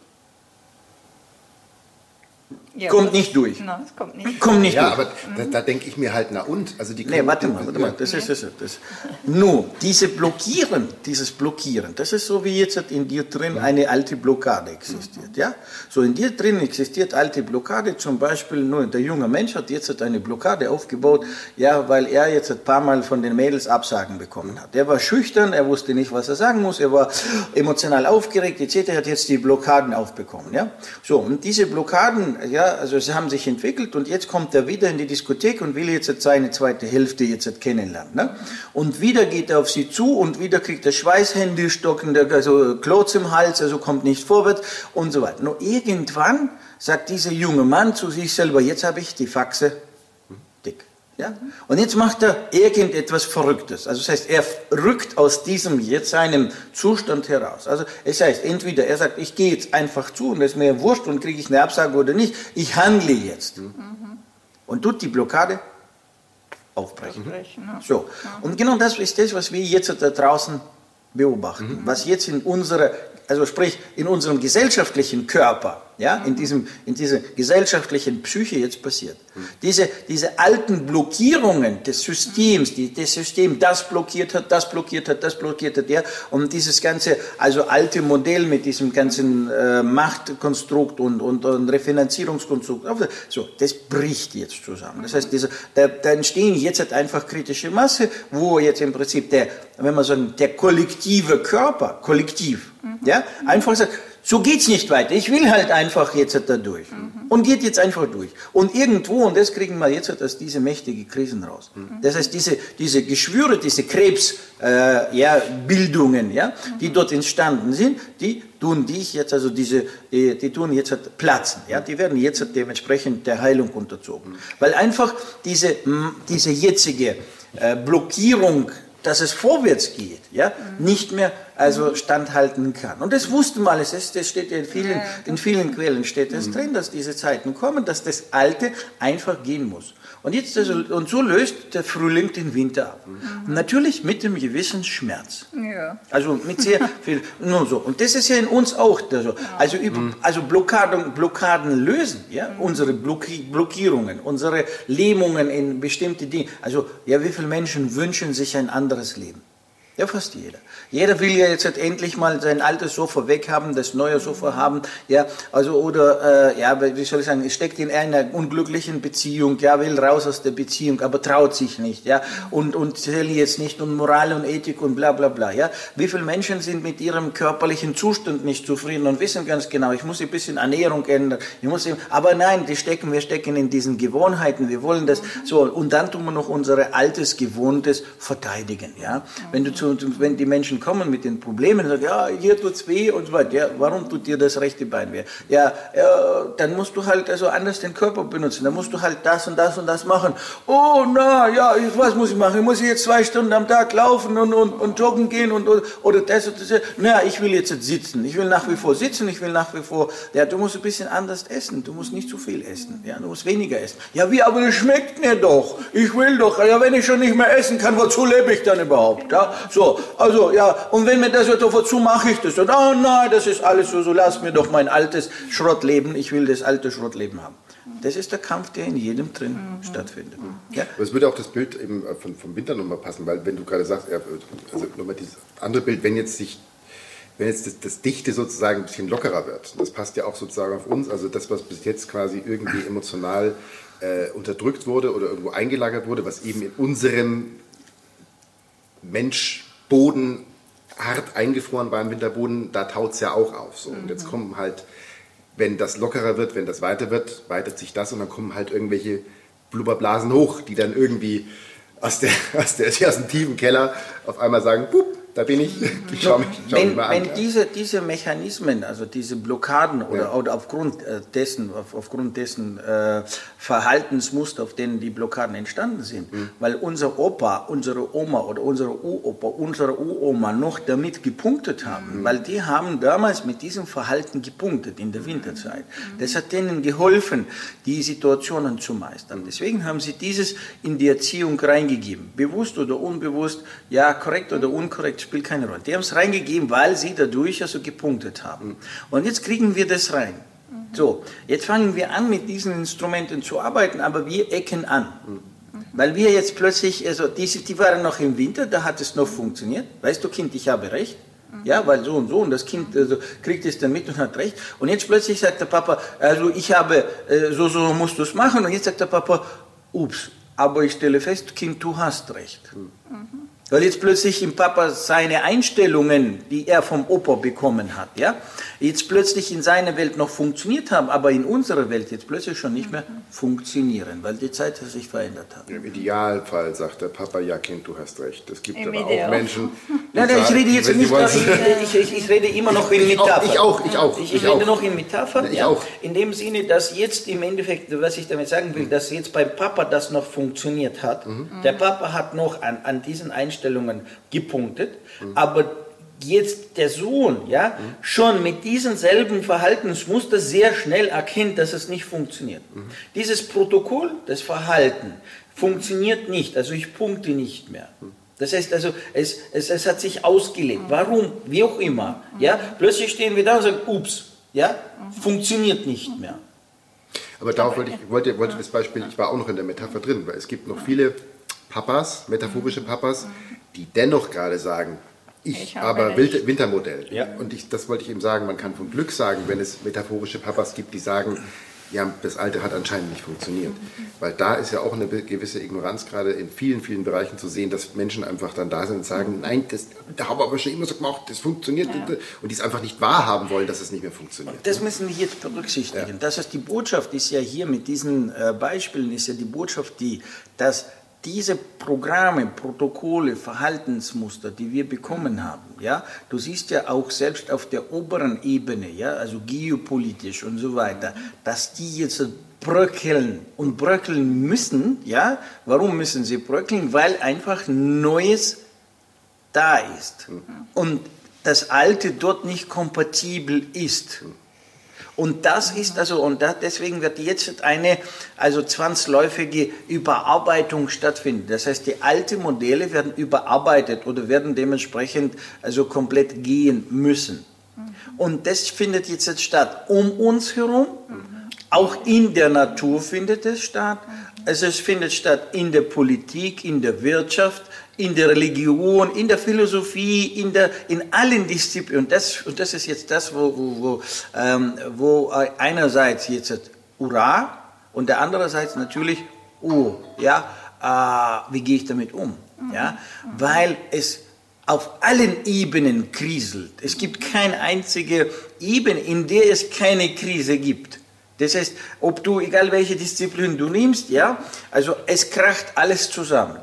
Ja, kommt nicht durch. Nein, es kommt nicht. Kommt nicht ja, durch. aber da, da denke ich mir halt, na und? Also die nee, warte mal, warte mal, das ist das. das. Nur, diese Blockieren, dieses Blockieren, das ist so wie jetzt in dir drin eine alte Blockade existiert. Ja? So in dir drin existiert alte Blockade, zum Beispiel, nur der junge Mensch hat jetzt eine Blockade aufgebaut, ja, weil er jetzt ein paar Mal von den Mädels Absagen bekommen hat. Er war schüchtern, er wusste nicht, was er sagen muss, er war emotional aufgeregt, etc., er hat jetzt die Blockaden aufbekommen. Ja? So, und diese Blockaden, ja, also sie haben sich entwickelt und jetzt kommt er wieder in die Diskothek und will jetzt seine zweite Hälfte jetzt kennenlernen. Ne? Und wieder geht er auf sie zu und wieder kriegt er Schweißhände, stockende, also Klotz im Hals, also kommt nicht vorwärts und so weiter. Nur irgendwann sagt dieser junge Mann zu sich selber, jetzt habe ich die Faxe ja? Und jetzt macht er irgendetwas Verrücktes. Also das heißt, er rückt aus diesem jetzt seinem Zustand heraus. Also es heißt, entweder er sagt, ich gehe jetzt einfach zu und es ist mir wurscht und kriege ich eine Absage oder nicht, ich handle jetzt. Mhm. Und tut die Blockade aufbrechen. aufbrechen ja. So. Und genau das ist das, was wir jetzt da draußen beobachten, mhm. was jetzt in unserer, also sprich in unserem gesellschaftlichen Körper ja, in, diesem, in dieser gesellschaftlichen Psyche jetzt passiert. Diese, diese alten Blockierungen des Systems, die das System das blockiert hat, das blockiert hat, das blockiert hat, ja, und dieses ganze, also alte Modell mit diesem ganzen äh, Machtkonstrukt und, und, und Refinanzierungskonstrukt, so, das bricht jetzt zusammen. Das heißt, diese, da, da entstehen jetzt halt einfach kritische Masse, wo jetzt im Prinzip der, wenn man sagen, der kollektive Körper, kollektiv, ja, einfach sagt, so geht's nicht weiter. Ich will halt einfach jetzt da durch. Mhm. Und geht jetzt einfach durch. Und irgendwo, und das kriegen wir jetzt aus diese mächtige Krisen raus. Mhm. Das heißt, diese, diese Geschwüre, diese Krebsbildungen, äh, ja, Bildungen, ja, die dort entstanden sind, die tun dich jetzt, also diese, die, die tun jetzt halt platzen. Ja, die werden jetzt halt dementsprechend der Heilung unterzogen. Weil einfach diese, diese jetzige äh, Blockierung dass es vorwärts geht, ja, nicht mehr also standhalten kann. Und das wussten wir alles, das, das steht ja in vielen, in vielen Quellen steht das drin, dass diese Zeiten kommen, dass das Alte einfach gehen muss. Und, jetzt also, und so löst der Frühling den Winter ab. Mhm. Natürlich mit einem gewissen Schmerz. Ja. Also mit sehr viel, nur so. Und das ist ja in uns auch so. Also, über, mhm. also Blockaden, Blockaden lösen, ja, mhm. unsere Blockierungen, unsere Lähmungen in bestimmte Dinge. Also, ja, wie viele Menschen wünschen sich ein anderes Leben? Ja, fast jeder. Jeder will ja jetzt halt endlich mal sein altes Sofa weghaben, das neue Sofa haben, ja, also oder, äh, ja, wie soll ich sagen, steckt in einer unglücklichen Beziehung, ja, will raus aus der Beziehung, aber traut sich nicht, ja, und, und zählt jetzt nicht um Moral und Ethik und bla, bla, bla, ja. Wie viele Menschen sind mit ihrem körperlichen Zustand nicht zufrieden und wissen ganz genau, ich muss ein bisschen Ernährung ändern, ich muss, aber nein, die stecken, wir stecken in diesen Gewohnheiten, wir wollen das, so, und dann tun wir noch unser altes, gewohntes verteidigen, ja. Wenn du zu und wenn die Menschen kommen mit den Problemen sagen, ja, hier tut's weh und so weiter, ja, warum tut dir das rechte Bein weh? Ja, ja, dann musst du halt also anders den Körper benutzen, dann musst du halt das und das und das machen. Oh, na, ja, was muss ich machen? Ich muss jetzt zwei Stunden am Tag laufen und, und, und joggen gehen und, oder das und das. Na, ich will jetzt sitzen. Ich will nach wie vor sitzen, ich will nach wie vor, ja, du musst ein bisschen anders essen, du musst nicht zu viel essen, ja, du musst weniger essen. Ja, wie, aber das schmeckt mir doch. Ich will doch, ja, wenn ich schon nicht mehr essen kann, wozu lebe ich dann überhaupt? Ja, so, also ja, und wenn mir das wird, wozu mache ich das? Und oh nein, das ist alles so, so lass mir doch mein altes Schrottleben, ich will das alte Schrottleben haben. Das ist der Kampf, der in jedem drin mhm. stattfindet. Ja? Aber es würde auch das Bild eben äh, von, vom Winter nochmal passen, weil wenn du gerade sagst, also nochmal dieses andere Bild, wenn jetzt sich wenn jetzt das, das, Dichte sozusagen ein bisschen lockerer wird, das passt ja auch sozusagen auf uns, also das, was bis jetzt quasi irgendwie emotional äh, unterdrückt wurde oder irgendwo eingelagert wurde, was eben in unserem Mensch Boden hart eingefroren war im Winterboden, da taut es ja auch auf. So. Und jetzt mhm. kommen halt, wenn das lockerer wird, wenn das weiter wird, weitet sich das und dann kommen halt irgendwelche Blubberblasen hoch, die dann irgendwie aus, der, aus, der, aus dem tiefen Keller auf einmal sagen, Pup, da bin ich, ich schaue mich, schau wenn, mich mal an. Wenn diese, diese Mechanismen, also diese Blockaden oder, ja. oder aufgrund äh, dessen, auf, aufgrund dessen äh, Verhaltensmuster, auf denen die Blockaden entstanden sind, mhm. weil unser Opa, unsere Oma oder unsere Uropa, unsere Uroma noch damit gepunktet haben, mhm. weil die haben damals mit diesem Verhalten gepunktet in der Winterzeit. Mhm. Das hat denen geholfen, die Situationen zu meistern. Deswegen haben sie dieses in die Erziehung reingegeben, bewusst oder unbewusst, ja, korrekt oder unkorrekt spielt keine Rolle. Die haben es reingegeben, weil sie dadurch also gepunktet haben. Und jetzt kriegen wir das rein. So, jetzt fangen wir an, mit diesen Instrumenten zu arbeiten, aber wir ecken an. Weil wir jetzt plötzlich, also die, die waren noch im Winter, da hat es noch funktioniert. Weißt du, Kind, ich habe recht. Ja, weil so und so und das Kind also, kriegt es dann mit und hat recht. Und jetzt plötzlich sagt der Papa, also ich habe, äh, so, so musst du es machen. Und jetzt sagt der Papa, ups, aber ich stelle fest, Kind, du hast recht. Mhm. Weil jetzt plötzlich im Papa seine Einstellungen, die er vom Opa bekommen hat, ja, jetzt plötzlich in seiner Welt noch funktioniert haben, aber in unserer Welt jetzt plötzlich schon nicht mehr funktionieren, weil die Zeit sich verändert hat. Im Idealfall sagt der Papa, ja Kind, du hast recht. Es gibt Im aber Ideal. auch Menschen, Nein, nein, ich rede jetzt nicht, ich, ich, ich, rede immer noch in Metapher. Ich auch, ich auch. Ich, ich rede auch. noch in Metapher, ich ja, auch. in dem Sinne, dass jetzt im Endeffekt, was ich damit sagen will, dass jetzt beim Papa das noch funktioniert hat. Mhm. Der Papa hat noch an, an diesen Einstellungen Einstellungen gepunktet, mhm. aber jetzt der Sohn ja, mhm. schon mit diesem selben Verhaltensmuster sehr schnell erkennt, dass es nicht funktioniert. Mhm. Dieses Protokoll, das Verhalten, funktioniert nicht, also ich punkte nicht mehr. Das heißt also, es, es, es hat sich ausgelebt. Mhm. Warum? Wie auch immer. Ja? Plötzlich stehen wir da und sagen, ups, ja? funktioniert nicht mehr. Aber darauf wollte ich wollte, wollte das Beispiel, ich war auch noch in der Metapher drin, weil es gibt noch viele Papas, metaphorische Papas, die dennoch gerade sagen, ich, ich aber recht. Wintermodell. Ja. Und ich, das wollte ich eben sagen, man kann von Glück sagen, wenn es metaphorische Papas gibt, die sagen, ja, das Alte hat anscheinend nicht funktioniert. Weil da ist ja auch eine gewisse Ignoranz gerade in vielen, vielen Bereichen zu sehen, dass Menschen einfach dann da sind und sagen, nein, das, da haben wir aber schon immer so gemacht, das funktioniert. Ja. Und die es einfach nicht wahrhaben wollen, dass es nicht mehr funktioniert. Das müssen wir jetzt berücksichtigen. Ja. Das heißt, die Botschaft ist ja hier mit diesen äh, Beispielen, ist ja die Botschaft die, dass diese Programme, Protokolle, Verhaltensmuster, die wir bekommen haben, ja, du siehst ja auch selbst auf der oberen Ebene, ja, also geopolitisch und so weiter, dass die jetzt bröckeln und bröckeln müssen, ja, warum müssen sie bröckeln? Weil einfach Neues da ist und das Alte dort nicht kompatibel ist. Und das ist also, und deswegen wird jetzt eine, also zwangsläufige Überarbeitung stattfinden. Das heißt, die alten Modelle werden überarbeitet oder werden dementsprechend also komplett gehen müssen. Und das findet jetzt statt um uns herum, auch in der Natur findet es statt. Also es findet statt in der Politik, in der Wirtschaft, in der Religion, in der Philosophie, in, der, in allen Disziplinen. Und das, und das ist jetzt das, wo, wo, wo, ähm, wo einerseits jetzt Ura und der andererseits natürlich Oh, ja, äh, wie gehe ich damit um? Ja, weil es auf allen Ebenen kriselt. Es gibt keine einzige Ebene, in der es keine Krise gibt. Das heißt, ob du, egal welche Disziplin du nimmst, ja, also es kracht alles zusammen.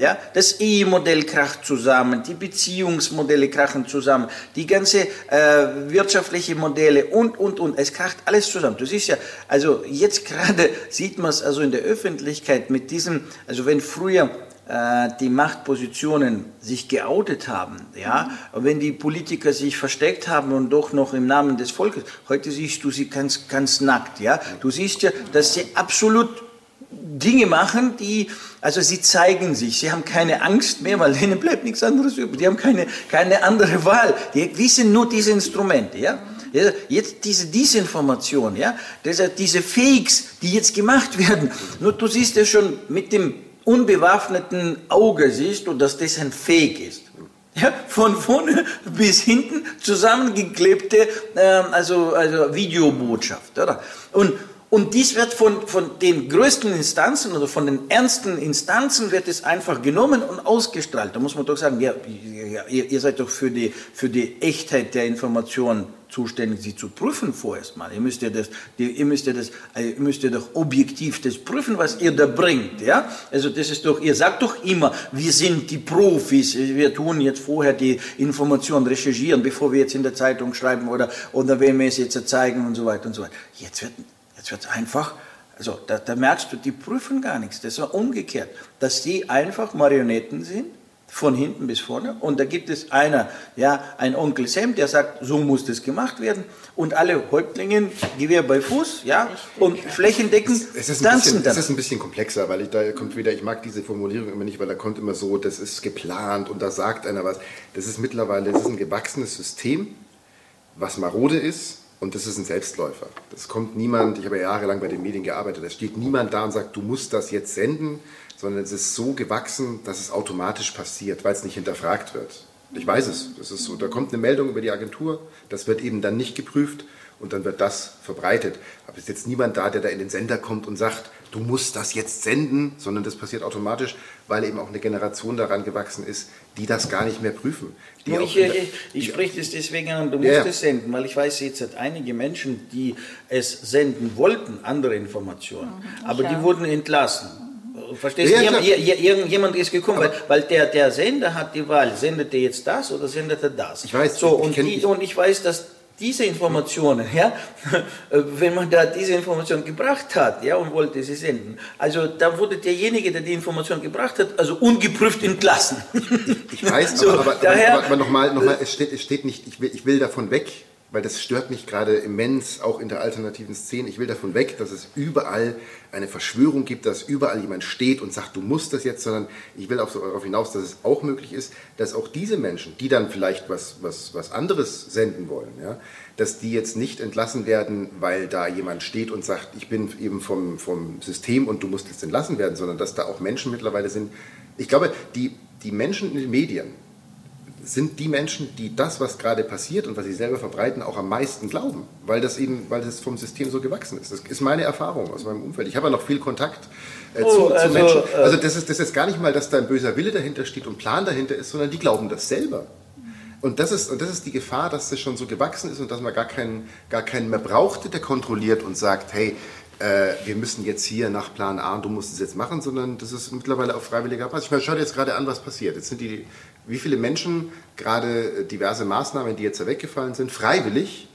Ja, das Ehemodell kracht zusammen, die Beziehungsmodelle krachen zusammen, die ganze äh, wirtschaftliche Modelle und, und, und. Es kracht alles zusammen. Du siehst ja, also jetzt gerade sieht man es also in der Öffentlichkeit mit diesem, also wenn früher äh, die Machtpositionen sich geoutet haben, ja, wenn die Politiker sich versteckt haben und doch noch im Namen des Volkes, heute siehst du sie ganz, ganz nackt, ja. Du siehst ja, dass sie absolut Dinge machen, die, also sie zeigen sich, sie haben keine Angst mehr, weil ihnen bleibt nichts anderes übrig. Die haben keine, keine andere Wahl. Die, sind nur diese Instrumente, ja. Jetzt diese Disinformation, ja, diese Fakes, die jetzt gemacht werden. Nur du siehst ja schon mit dem unbewaffneten Auge siehst du, dass das ein Fake ist. Ja, von vorne bis hinten zusammengeklebte äh, also, also Videobotschaft. Oder? Und, und dies wird von, von den größten Instanzen oder von den ernsten Instanzen wird es einfach genommen und ausgestrahlt. Da muss man doch sagen, ja, ihr, ihr seid doch für die, für die Echtheit der Informationen zuständig, sie zu prüfen vorerst mal. Ihr müsst ja das, ihr müsst ja das, ihr müsst ja doch objektiv das prüfen, was ihr da bringt, ja? Also das ist doch, ihr sagt doch immer, wir sind die Profis, wir tun jetzt vorher die Informationen recherchieren, bevor wir jetzt in der Zeitung schreiben oder, oder wem wir es jetzt zeigen und so weiter und so weiter. Jetzt wird Jetzt wird es einfach, also da, da, merkst du, die prüfen gar nichts. Das war umgekehrt, dass die einfach Marionetten sind, von hinten bis vorne. Und da gibt es einer, ja, ein Onkel Sam, der sagt, so muss das gemacht werden. Und alle Häuptlinge, Gewehr bei Fuß, ja, und flächendeckend es, es tanzen bisschen, dann. Es ist ein bisschen komplexer, weil ich, da kommt wieder, ich mag diese Formulierung immer nicht, weil da kommt immer so, das ist geplant und da sagt einer was. Das ist mittlerweile, das ist ein gewachsenes System, was marode ist, und das ist ein Selbstläufer. Das kommt niemand, ich habe ja jahrelang bei den Medien gearbeitet, es steht niemand da und sagt, du musst das jetzt senden, sondern es ist so gewachsen, dass es automatisch passiert, weil es nicht hinterfragt wird. Ich weiß es, das ist so. Da kommt eine Meldung über die Agentur, das wird eben dann nicht geprüft und dann wird das verbreitet. Aber es ist jetzt niemand da, der da in den Sender kommt und sagt, du musst das jetzt senden, sondern das passiert automatisch, weil eben auch eine Generation daran gewachsen ist, die das gar nicht mehr prüfen. ich, ich, ich spreche das deswegen an, du musst ja. es senden, weil ich weiß jetzt hat einige Menschen, die es senden wollten, andere Informationen, mhm, aber ja. die wurden entlassen. Verstehst du? Ja, Irgendjemand ist gekommen, weil, weil, der, der Sender hat die Wahl, sendet er jetzt das oder sendet er das? Ich weiß. So, und, die, und ich weiß, dass diese Informationen, ja, wenn man da diese Information gebracht hat, ja, und wollte sie senden, also da wurde derjenige, der die Information gebracht hat, also ungeprüft entlassen. Ich, ich weiß, so, aber, aber, daher, aber, aber nochmal, noch mal, es, steht, es steht nicht, ich will, ich will davon weg, weil das stört mich gerade immens, auch in der alternativen Szene. Ich will davon weg, dass es überall eine Verschwörung gibt, dass überall jemand steht und sagt, du musst das jetzt, sondern ich will darauf hinaus, dass es auch möglich ist, dass auch diese Menschen, die dann vielleicht was, was, was anderes senden wollen, ja, dass die jetzt nicht entlassen werden, weil da jemand steht und sagt, ich bin eben vom, vom System und du musst jetzt entlassen werden, sondern dass da auch Menschen mittlerweile sind. Ich glaube, die, die Menschen in den Medien, sind die Menschen, die das, was gerade passiert und was sie selber verbreiten, auch am meisten glauben, weil das eben, weil das vom System so gewachsen ist. Das ist meine Erfahrung aus meinem Umfeld. Ich habe ja noch viel Kontakt äh, oh, zu, also, zu, Menschen. Äh, also das ist, das ist gar nicht mal, dass da ein böser Wille dahinter steht und Plan dahinter ist, sondern die glauben das selber. Und das, ist, und das ist die Gefahr, dass das schon so gewachsen ist und dass man gar keinen, gar keinen mehr braucht, der kontrolliert und sagt, hey, äh, wir müssen jetzt hier nach Plan A und du musst es jetzt machen, sondern das ist mittlerweile auf freiwilliger Basis. Ich meine, schau dir jetzt gerade an, was passiert. Jetzt sind die, wie viele Menschen gerade diverse Maßnahmen, die jetzt weggefallen sind, freiwillig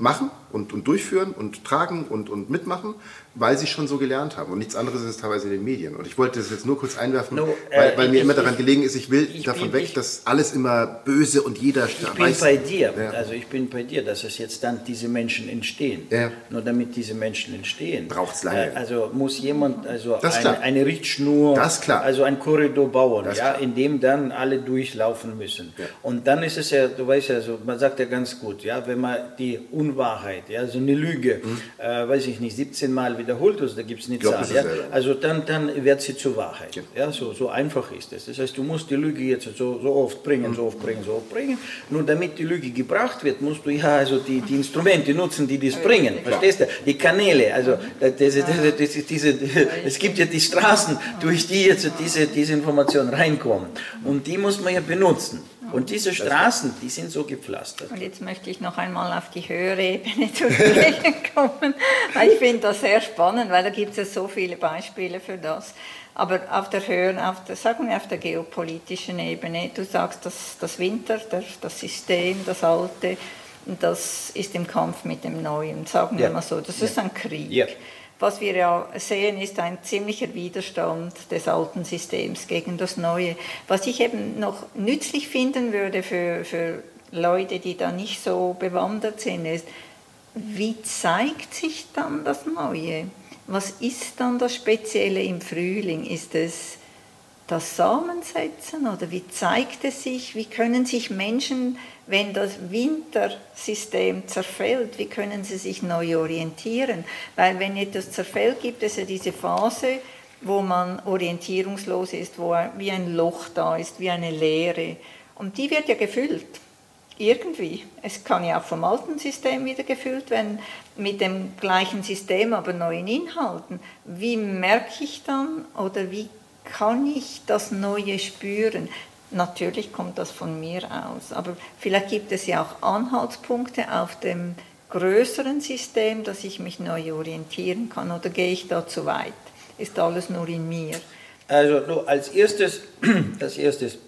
machen und, und durchführen und tragen und, und mitmachen, weil sie schon so gelernt haben. Und nichts anderes ist teilweise in den Medien. Und ich wollte das jetzt nur kurz einwerfen, No, äh, weil, weil mir ich- immer daran ich- gelegen ist, ich will ich davon bin- weg, dass alles immer böse und jeder Ich bin weiß. bei dir, Ja. also ich bin bei dir, dass es jetzt dann diese Menschen entstehen. Ja. Nur damit diese Menschen entstehen, Braucht's lange. äh, Also muss jemand also eine, eine Richtschnur, also ein Korridor bauen, Das ja, klar. in dem dann alle durchlaufen müssen. Ja. Und dann ist es ja, du weißt ja, so, man sagt ja ganz gut, ja, wenn man die Unwahrheit, ja, so eine Lüge, äh, weiß ich nicht, 17 Mal wiederholt, also da gibt es eine Glaubt Zahl, ja, also dann, dann wird sie zur Wahrheit. Ja. Ja, so, so einfach ist es. Das heißt, du musst die Lüge jetzt so, so oft bringen, so oft bringen, so oft bringen. Nur damit die Lüge gebracht wird, musst du ja also die, die Instrumente nutzen, die das bringen. Verstehst du? Die Kanäle, also das, das, das, diese, es gibt ja die Straßen, durch die jetzt diese, diese Informationen reinkommen. Und die muss man ja benutzen. Und diese Straßen, die sind so gepflastert. Und jetzt möchte ich noch einmal auf die höhere Ebene zu sprechen kommen, ich finde das sehr spannend, weil da gibt es ja so viele Beispiele für das. Aber auf der höheren, auf der, sagen wir auf der geopolitischen Ebene, du sagst, dass das Winter, das, das System, das Alte, das ist im Kampf mit dem Neuen, sagen wir Ja. mal so. Das ist ein Krieg. Ja. Was wir ja sehen, ist ein ziemlicher Widerstand des alten Systems gegen das Neue. Was ich eben noch nützlich finden würde für, für Leute, die da nicht so bewandert sind, ist, wie zeigt sich dann das Neue? Was ist dann das Spezielle im Frühling? Ist es das Samensetzen oder wie zeigt es sich? Wie können sich Menschen, wenn das Wintersystem zerfällt, wie können sie sich neu orientieren? Weil wenn etwas zerfällt, gibt es ja diese Phase, wo man orientierungslos ist, wo wie ein Loch da ist, wie eine Leere. Und die wird ja gefüllt. Irgendwie. Es kann ja auch vom alten System wieder gefüllt werden, mit dem gleichen System, aber neuen Inhalten. Wie merke ich dann oder wie kann ich das Neue spüren? Natürlich kommt das von mir aus, aber vielleicht gibt es ja auch Anhaltspunkte auf dem größeren System, dass ich mich neu orientieren kann oder gehe ich da zu weit? Ist alles nur in mir? Also als erstes, als erstes,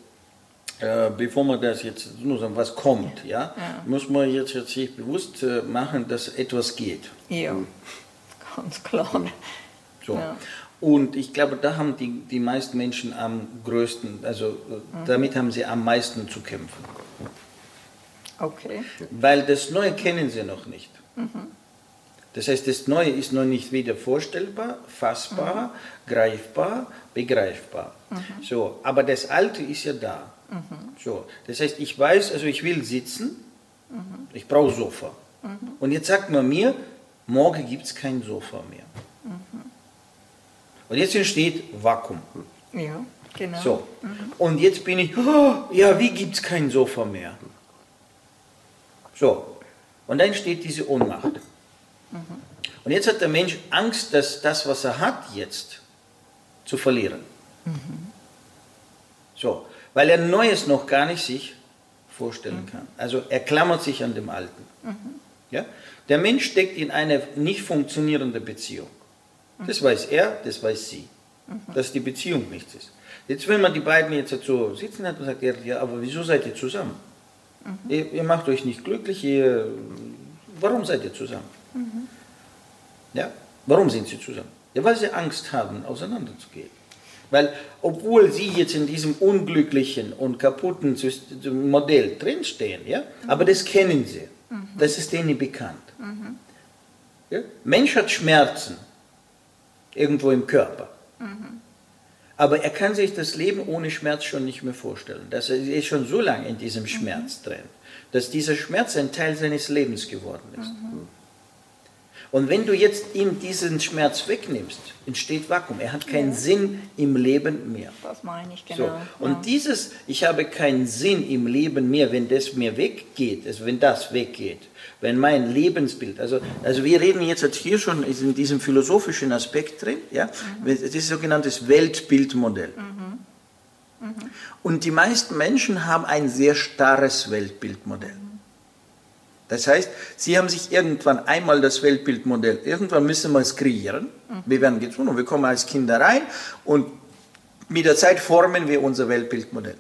äh, bevor man das jetzt nur sagen, was kommt, ja, Ja. muss man jetzt, jetzt sich bewusst äh, machen, dass etwas geht. Ja, ganz klar. So. Ja. Und ich glaube, da haben die, die meisten Menschen am größten, also äh, damit haben sie am meisten zu kämpfen. Okay. Weil das Neue kennen sie noch nicht. Das heißt, das Neue ist noch nicht wieder vorstellbar, fassbar, greifbar, begreifbar. So, aber das Alte ist ja da. So, das heißt, ich weiß, also ich will sitzen, ich brauche Sofa. Und jetzt sagt man mir, morgen gibt es kein Sofa mehr. Und jetzt entsteht Vakuum. Ja, genau. So. Und jetzt bin ich, oh, ja, wie gibt es kein Sofa mehr? So. Und dann entsteht diese Ohnmacht. Und jetzt hat der Mensch Angst, dass das, was er hat jetzt, zu verlieren. So. Weil er Neues noch gar nicht sich vorstellen kann. Also er klammert sich an dem Alten. Ja? Der Mensch steckt in eine nicht funktionierende Beziehung. Das weiß er, das weiß sie. Dass die Beziehung nichts ist. Jetzt, wenn man die beiden jetzt so sitzen hat und sagt, er, ja, aber wieso seid ihr zusammen? Ihr, ihr macht euch nicht glücklich, ihr, warum seid ihr zusammen? Ja? Warum sind sie zusammen? Ja, weil sie Angst haben, auseinanderzugehen. Weil, obwohl sie jetzt in diesem unglücklichen und kaputten System- Modell drinstehen, ja, aber das kennen sie. Das ist denen bekannt. Ja? Mensch hat Schmerzen irgendwo im Körper. Aber er kann sich das Leben ohne Schmerz schon nicht mehr vorstellen. Er ist schon so lange in diesem Schmerz drin, dass dieser Schmerz ein Teil seines Lebens geworden ist. Und wenn du jetzt ihm diesen Schmerz wegnimmst, entsteht Vakuum. Er hat keinen Sinn im Leben mehr. Das meine ich So. genau. Und ja. dieses, ich habe keinen Sinn im Leben mehr, wenn das mir weggeht, also wenn das weggeht, wenn mein Lebensbild, also, also wir reden jetzt halt hier schon in diesem philosophischen Aspekt drin, ja, das ist sogenanntes Weltbildmodell. Und die meisten Menschen haben ein sehr starres Weltbildmodell. Das heißt, sie haben sich irgendwann einmal das Weltbildmodell, irgendwann müssen wir es kreieren. Wir werden gezwungen und wir kommen als Kinder rein und mit der Zeit formen wir unser Weltbildmodell.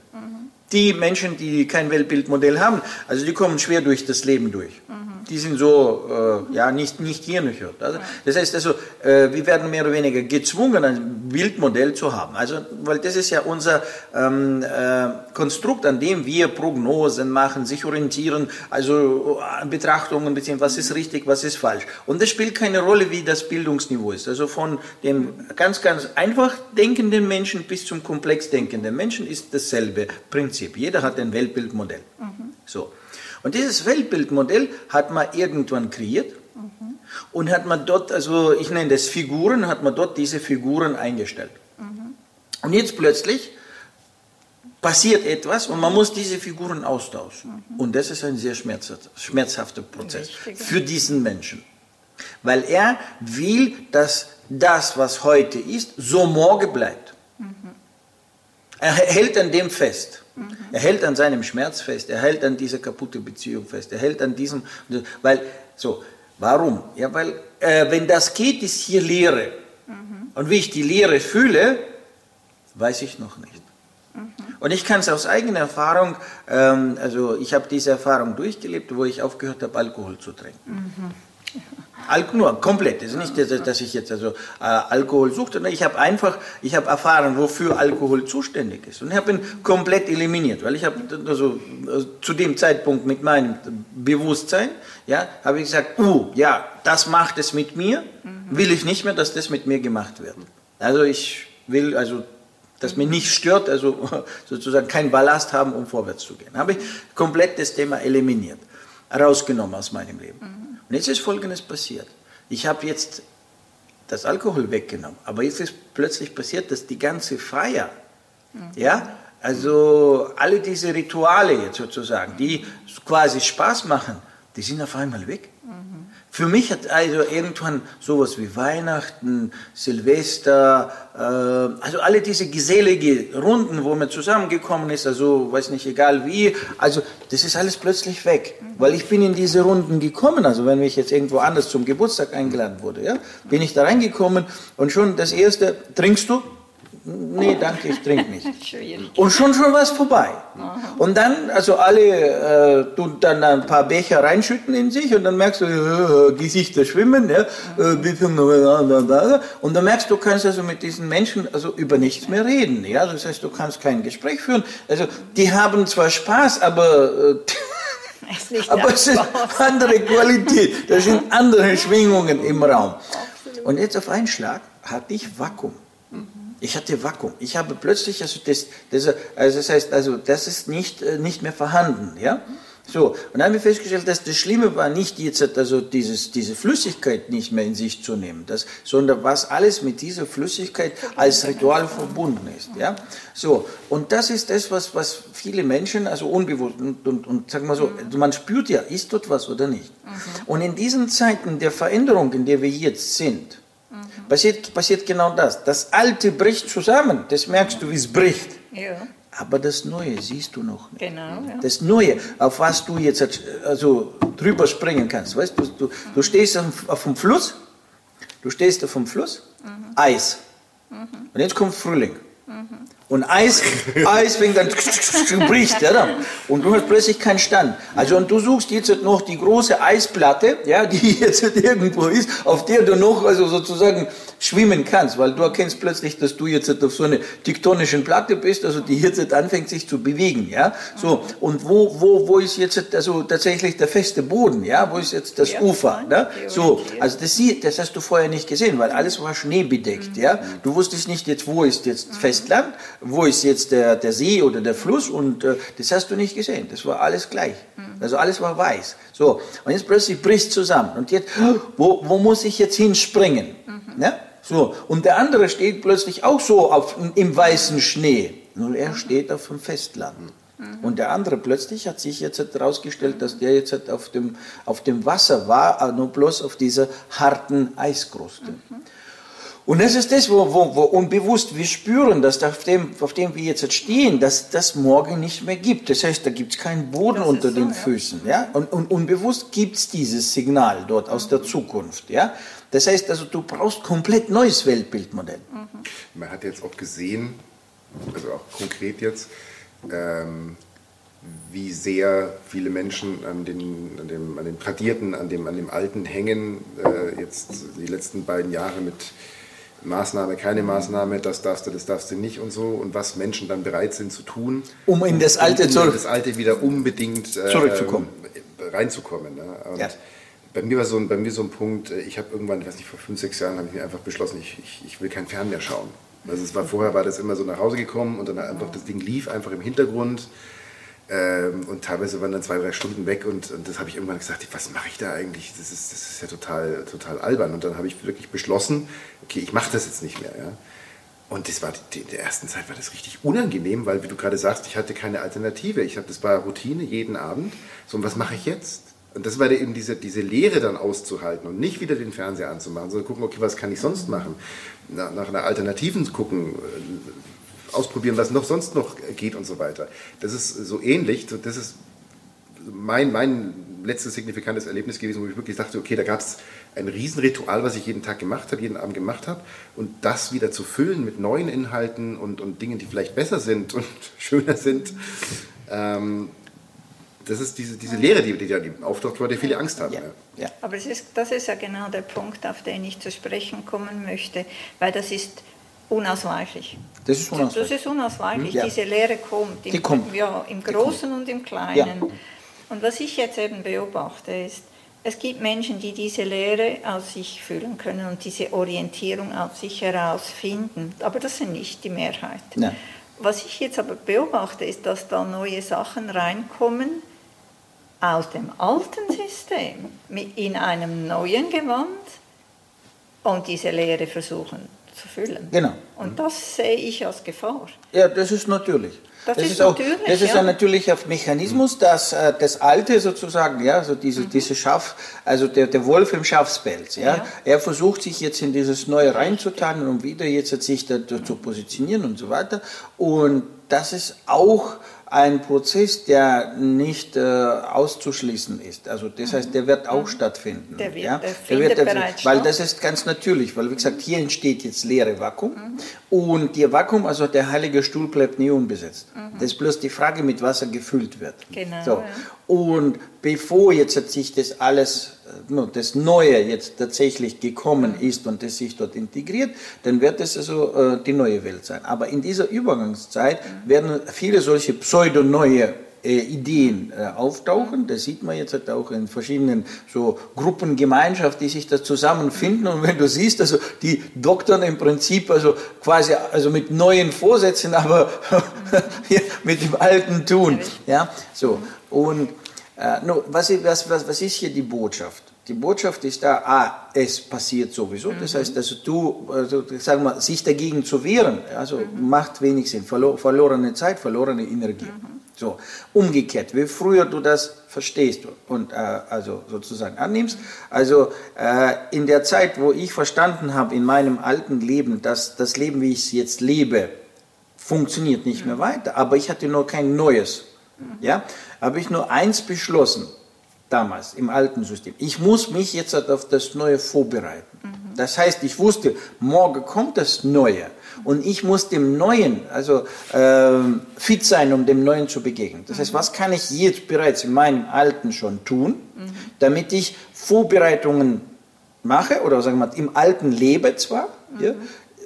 Die Menschen, die kein Weltbildmodell haben, also die kommen schwer durch das Leben durch. Die sind so, äh, ja, nicht, nicht hirnhört. Also, das heißt also, äh, wir werden mehr oder weniger gezwungen, ein Bildmodell zu haben. Also, weil das ist ja unser ähm, äh, Konstrukt, an dem wir Prognosen machen, sich orientieren, also äh, Betrachtungen beziehen, was ist richtig, was ist falsch. Und das spielt keine Rolle, wie das Bildungsniveau ist. Also von dem ganz, ganz einfach denkenden Menschen bis zum komplex denkenden Menschen ist dasselbe Prinzip. Jeder hat ein Weltbildmodell. Mhm. So. Und dieses Weltbildmodell hat man irgendwann kreiert mhm. und hat man dort, also ich nenne das Figuren, hat man dort diese Figuren eingestellt. Mhm. Und jetzt plötzlich passiert etwas und man muss diese Figuren austauschen. Mhm. Und das ist ein sehr schmerzhafter Prozess Richtig. für diesen Menschen. Weil er will, dass das, was heute ist, so morgen bleibt. Er hält an dem fest. Mhm. Er hält an seinem Schmerz fest, er hält an dieser kaputten Beziehung fest, er hält an diesem, weil, so, warum? Ja, weil, äh, wenn das geht, ist hier Leere. Mhm. Und wie ich die Leere fühle, weiß ich noch nicht. Mhm. Und ich kann es aus eigener Erfahrung, ähm, also ich habe diese Erfahrung durchgelebt, wo ich aufgehört habe, Alkohol zu trinken. Mhm. Nur komplett. Es ist nicht, dass ich jetzt also äh, Alkohol suchte. Ich habe einfach, ich habe erfahren, wofür Alkohol zuständig ist und habe ihn komplett eliminiert, weil ich habe also äh, zu dem Zeitpunkt mit meinem Bewusstsein, ja, habe ich gesagt, uh, ja, das macht es mit mir, will ich nicht mehr, dass das mit mir gemacht wird. Also ich will also das mir nicht stört, also sozusagen keinen Ballast haben, um vorwärts zu gehen. Habe ich komplett das Thema eliminiert, rausgenommen aus meinem Leben. Und jetzt ist Folgendes passiert. Ich habe jetzt das Alkohol weggenommen, aber jetzt ist plötzlich passiert, dass die ganze Feier, mhm. ja, also alle diese Rituale jetzt sozusagen, die quasi Spaß machen, die sind auf einmal weg. Mhm. Für mich hat also irgendwann sowas wie Weihnachten, Silvester, äh, also alle diese gesellige Runden, wo man zusammengekommen ist, also weiß nicht, egal wie, also das ist alles plötzlich weg, weil ich bin in diese Runden gekommen, also wenn mich jetzt irgendwo anders zum Geburtstag eingeladen wurde, ja, bin ich da reingekommen und schon das erste, trinkst du? Nee, danke, ich trinke nicht. Und schon schon was vorbei. Und dann, also alle äh, tun dann ein paar Becher reinschütten in sich und dann merkst du, äh, Gesichter schwimmen, ja, äh, und dann merkst du, du kannst also mit diesen Menschen also über nichts mehr reden, ja, das heißt, du kannst kein Gespräch führen. Also die haben zwar Spaß, aber äh, aber es ist andere Qualität, da sind andere Schwingungen im Raum. Und jetzt auf einen Schlag hatte ich Vakuum. Ich hatte Vakuum. Ich habe plötzlich, also das, das, also das heißt, also das ist nicht, äh, nicht mehr vorhanden, ja. So, und dann haben wir festgestellt, dass das Schlimme war nicht jetzt also dieses, diese Flüssigkeit nicht mehr in sich zu nehmen, das, sondern was alles mit dieser Flüssigkeit als Ritual verbunden ist. Ja? So, und das ist das, was, was viele Menschen, also unbewusst, und, und, und sagen wir so, mhm. man spürt ja, ist dort was oder nicht. Mhm. Und in diesen Zeiten der Veränderung, in der wir jetzt sind, passiert, passiert genau das. Das Alte bricht zusammen, das merkst du, wie es bricht. Ja. Aber das Neue siehst du noch nicht. Genau, ja. Das Neue, auf was du jetzt also drüber springen kannst. Weißt du, du, du stehst auf, auf dem Fluss, du stehst auf dem Fluss, mhm. Eis. Mhm. Und jetzt kommt Frühling. Und Eis, Eis fängt dann bricht, ja, und du hast plötzlich keinen Stand. Also und du suchst jetzt noch die große Eisplatte, ja, die jetzt irgendwo ist, auf der du noch also sozusagen schwimmen kannst, weil du erkennst plötzlich, dass du jetzt auf so einer tektonischen Platte bist, also die jetzt anfängt sich zu bewegen, ja. So und wo wo wo ist jetzt also tatsächlich der feste Boden, ja? Wo ist jetzt das Ufer, ne? So, also das sieht, das hast du vorher nicht gesehen, weil alles war schneebedeckt, mhm. ja. Du wusstest nicht jetzt, wo ist jetzt mhm. Festland, wo ist jetzt der der See oder der Fluss und äh, das hast du nicht gesehen. Das war alles gleich. Mhm. Also alles war weiß. So und jetzt plötzlich bricht zusammen und jetzt wo wo muss ich jetzt hinspringen? Mhm. Ne? So, und der andere steht plötzlich auch so auf, im weißen Schnee. Nur er steht auf dem Festland. Mhm. Und der andere plötzlich hat sich jetzt herausgestellt, dass der jetzt auf dem, auf dem Wasser war, nur bloß auf dieser harten Eiskruste. Mhm. Und das ist das, wo, wo, wo unbewusst wir spüren, dass auf dem, auf dem wir jetzt stehen, dass das morgen nicht mehr gibt. Das heißt, da gibt es keinen Boden das unter den so, Füßen. Ja? ja? Und, und unbewusst gibt es dieses Signal dort aus der Zukunft. Ja? Das heißt also, du brauchst komplett neues Weltbildmodell. Man hat jetzt auch gesehen, also auch konkret jetzt, ähm, wie sehr viele Menschen an den, an dem, an dem Tradierten, an dem, an dem Alten hängen, äh, jetzt die letzten beiden Jahre mit Maßnahme, keine Maßnahme, das darfst du, das darfst du nicht und so und was Menschen dann bereit sind zu tun, um in das Alte, um, in das Alte wieder unbedingt äh, zurückzukommen, äh, reinzukommen. Ne? Und ja. Bei mir war so ein, bei mir so ein Punkt, äh, ich habe irgendwann, ich weiß nicht, vor fünf, sechs Jahren habe ich mir einfach beschlossen, ich, ich, ich will kein Fern mehr schauen. Also es war vorher war das immer so nach Hause gekommen und dann einfach das Ding lief einfach im Hintergrund ähm, und teilweise waren dann zwei, drei Stunden weg und, und das habe ich irgendwann gesagt, was mache ich da eigentlich? Das ist, das ist ja total, total albern. Und dann habe ich wirklich beschlossen, okay, ich mache das jetzt nicht mehr. Ja? Und das war die, in der ersten Zeit war das richtig unangenehm, weil wie du gerade sagst, ich hatte keine Alternative. Ich hatte das war Routine jeden Abend. So und was mache ich jetzt? Und das war eben diese, diese Lehre dann auszuhalten und nicht wieder den Fernseher anzumachen, sondern gucken, okay, was kann ich sonst machen? Nach, nach einer Alternativen gucken, ausprobieren, was noch sonst noch geht und so weiter. Das ist so ähnlich. Das ist mein, mein letztes signifikantes Erlebnis gewesen, wo ich wirklich dachte, okay, da gab es ein Riesenritual, was ich jeden Tag gemacht habe, jeden Abend gemacht habe. Und das wieder zu füllen mit neuen Inhalten und, und Dingen, die vielleicht besser sind und schöner sind, ähm, das ist diese, diese Lehre, die, die da auftaucht, vor der viele Angst haben. Ja. Ja. Aber das ist, das ist ja genau der Punkt, auf den ich zu sprechen kommen möchte, weil das ist Unausweichlich. Das ist unausweichlich. Das ist unausweichlich. Ja. Diese Lehre kommt. Im, Die kommt. Ja, im Großen und im Kleinen. Ja. Und was ich jetzt eben beobachte, ist, es gibt Menschen, die diese Lehre aus sich füllen können und diese Orientierung aus sich herausfinden. Aber das sind nicht die Mehrheit. Ja. Was ich jetzt aber beobachte, ist, dass da neue Sachen reinkommen aus dem alten System in einem neuen Gewand und diese Lehre versuchen zu füllen. Genau. Und das sehe ich als Gefahr. Ja, das ist natürlich. Das, das ist, ist, auch, natürlich, das ist ja. ein natürlicher Mechanismus, dass äh, das Alte sozusagen, ja, so diese, mhm. diese Schaf, also der, der Wolf im Schafspelz, ja, ja, er versucht sich jetzt in dieses Neue reinzutanen, um wieder jetzt sich da, da zu positionieren und so weiter. Und das ist auch ein Prozess, der nicht äh, auszuschließen ist. Also das heißt, der wird auch mhm. stattfinden. Der wird, ja? der, der wird bereits Weil das ist ganz natürlich, weil wie gesagt, hier entsteht jetzt leere Vakuum mhm. und der Vakuum, also der heilige Stuhl bleibt nie unbesetzt. Mhm. Das ist bloß die Frage, mit was er gefüllt wird. Genau. So. Ja. Und bevor jetzt sich das alles das Neue jetzt tatsächlich gekommen ist und das sich dort integriert, dann wird es also äh, die neue Welt sein. Aber in dieser Übergangszeit werden viele solche pseudo-neue äh, Ideen äh, auftauchen. Das sieht man jetzt halt auch in verschiedenen so Gruppengemeinschaften, die sich da zusammenfinden. Und wenn du siehst, also die doktern im Prinzip also quasi also mit neuen Vorsätzen, aber mit dem alten tun. Ja, so. Und äh, no, was, was, was, was ist hier die Botschaft? Die Botschaft ist da, ah, es passiert sowieso. Das heißt, also du, also, sagen wir, sich dagegen zu wehren, also mhm. macht wenig Sinn. Verlo verlorene Zeit, verlorene Energie. Mhm. So, umgekehrt, wie früher du das verstehst und äh, also sozusagen annimmst. Also äh, in der Zeit, wo ich verstanden habe in meinem alten Leben, dass das Leben, wie ich es jetzt lebe, funktioniert nicht mehr weiter, aber ich hatte noch kein neues. Ja, habe ich nur eins beschlossen, damals im alten System. Ich muss mich jetzt auf das Neue vorbereiten. Mhm. Das heißt, ich wusste, morgen kommt das Neue und ich muss dem Neuen, also äh, fit sein, um dem Neuen zu begegnen. Das heißt, mhm. was kann ich jetzt bereits in meinem Alten schon tun, mhm. damit ich Vorbereitungen mache oder sagen wir mal im Alten lebe zwar, ja,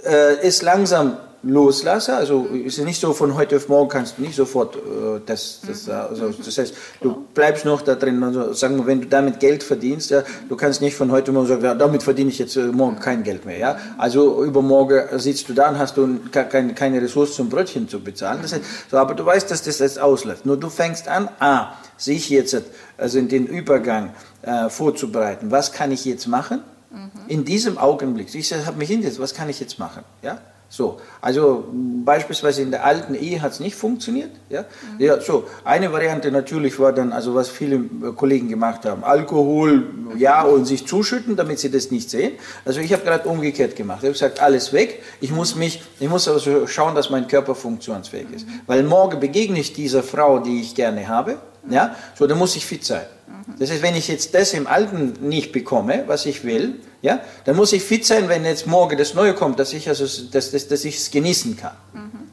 äh, es langsam loslasse. Also ist nicht so von heute auf morgen kannst du nicht sofort äh, das, das, mhm. also, das heißt, du bleibst noch da drin. Also sagen wir, wenn du damit Geld verdienst, ja, du kannst nicht von heute auf morgen sagen, ja, damit verdiene ich jetzt äh, morgen kein Geld mehr. Ja? Also übermorgen sitzt du da und hast du keine, keine Ressource zum Brötchen zu bezahlen. Das heißt, so, aber du weißt, dass das jetzt ausläuft. Nur du fängst an, ah, sich jetzt also in den Übergang äh, vorzubereiten. Was kann ich jetzt machen? Mhm. In diesem Augenblick. Ich habe mich hingesetzt, was kann ich jetzt machen? Ja? So, also beispielsweise in der alten Ehe hat es nicht funktioniert. Ja? Mhm. ja, so eine Variante natürlich war dann, also was viele äh, Kollegen gemacht haben, Alkohol, ja und sich zuschütten, damit sie das nicht sehen. Also ich habe gerade umgekehrt gemacht. Ich habe gesagt, alles weg. Ich muss mich, ich muss also schauen, dass mein Körper funktionsfähig ist, mhm. weil morgen begegne ich dieser Frau, die ich gerne habe. Ja, so dann muss ich fit sein. Das heißt, wenn ich jetzt das im Alten nicht bekomme, was ich will, ja, dann muss ich fit sein, wenn jetzt morgen das Neue kommt, dass ich also, dass, dass, dass ich es genießen kann.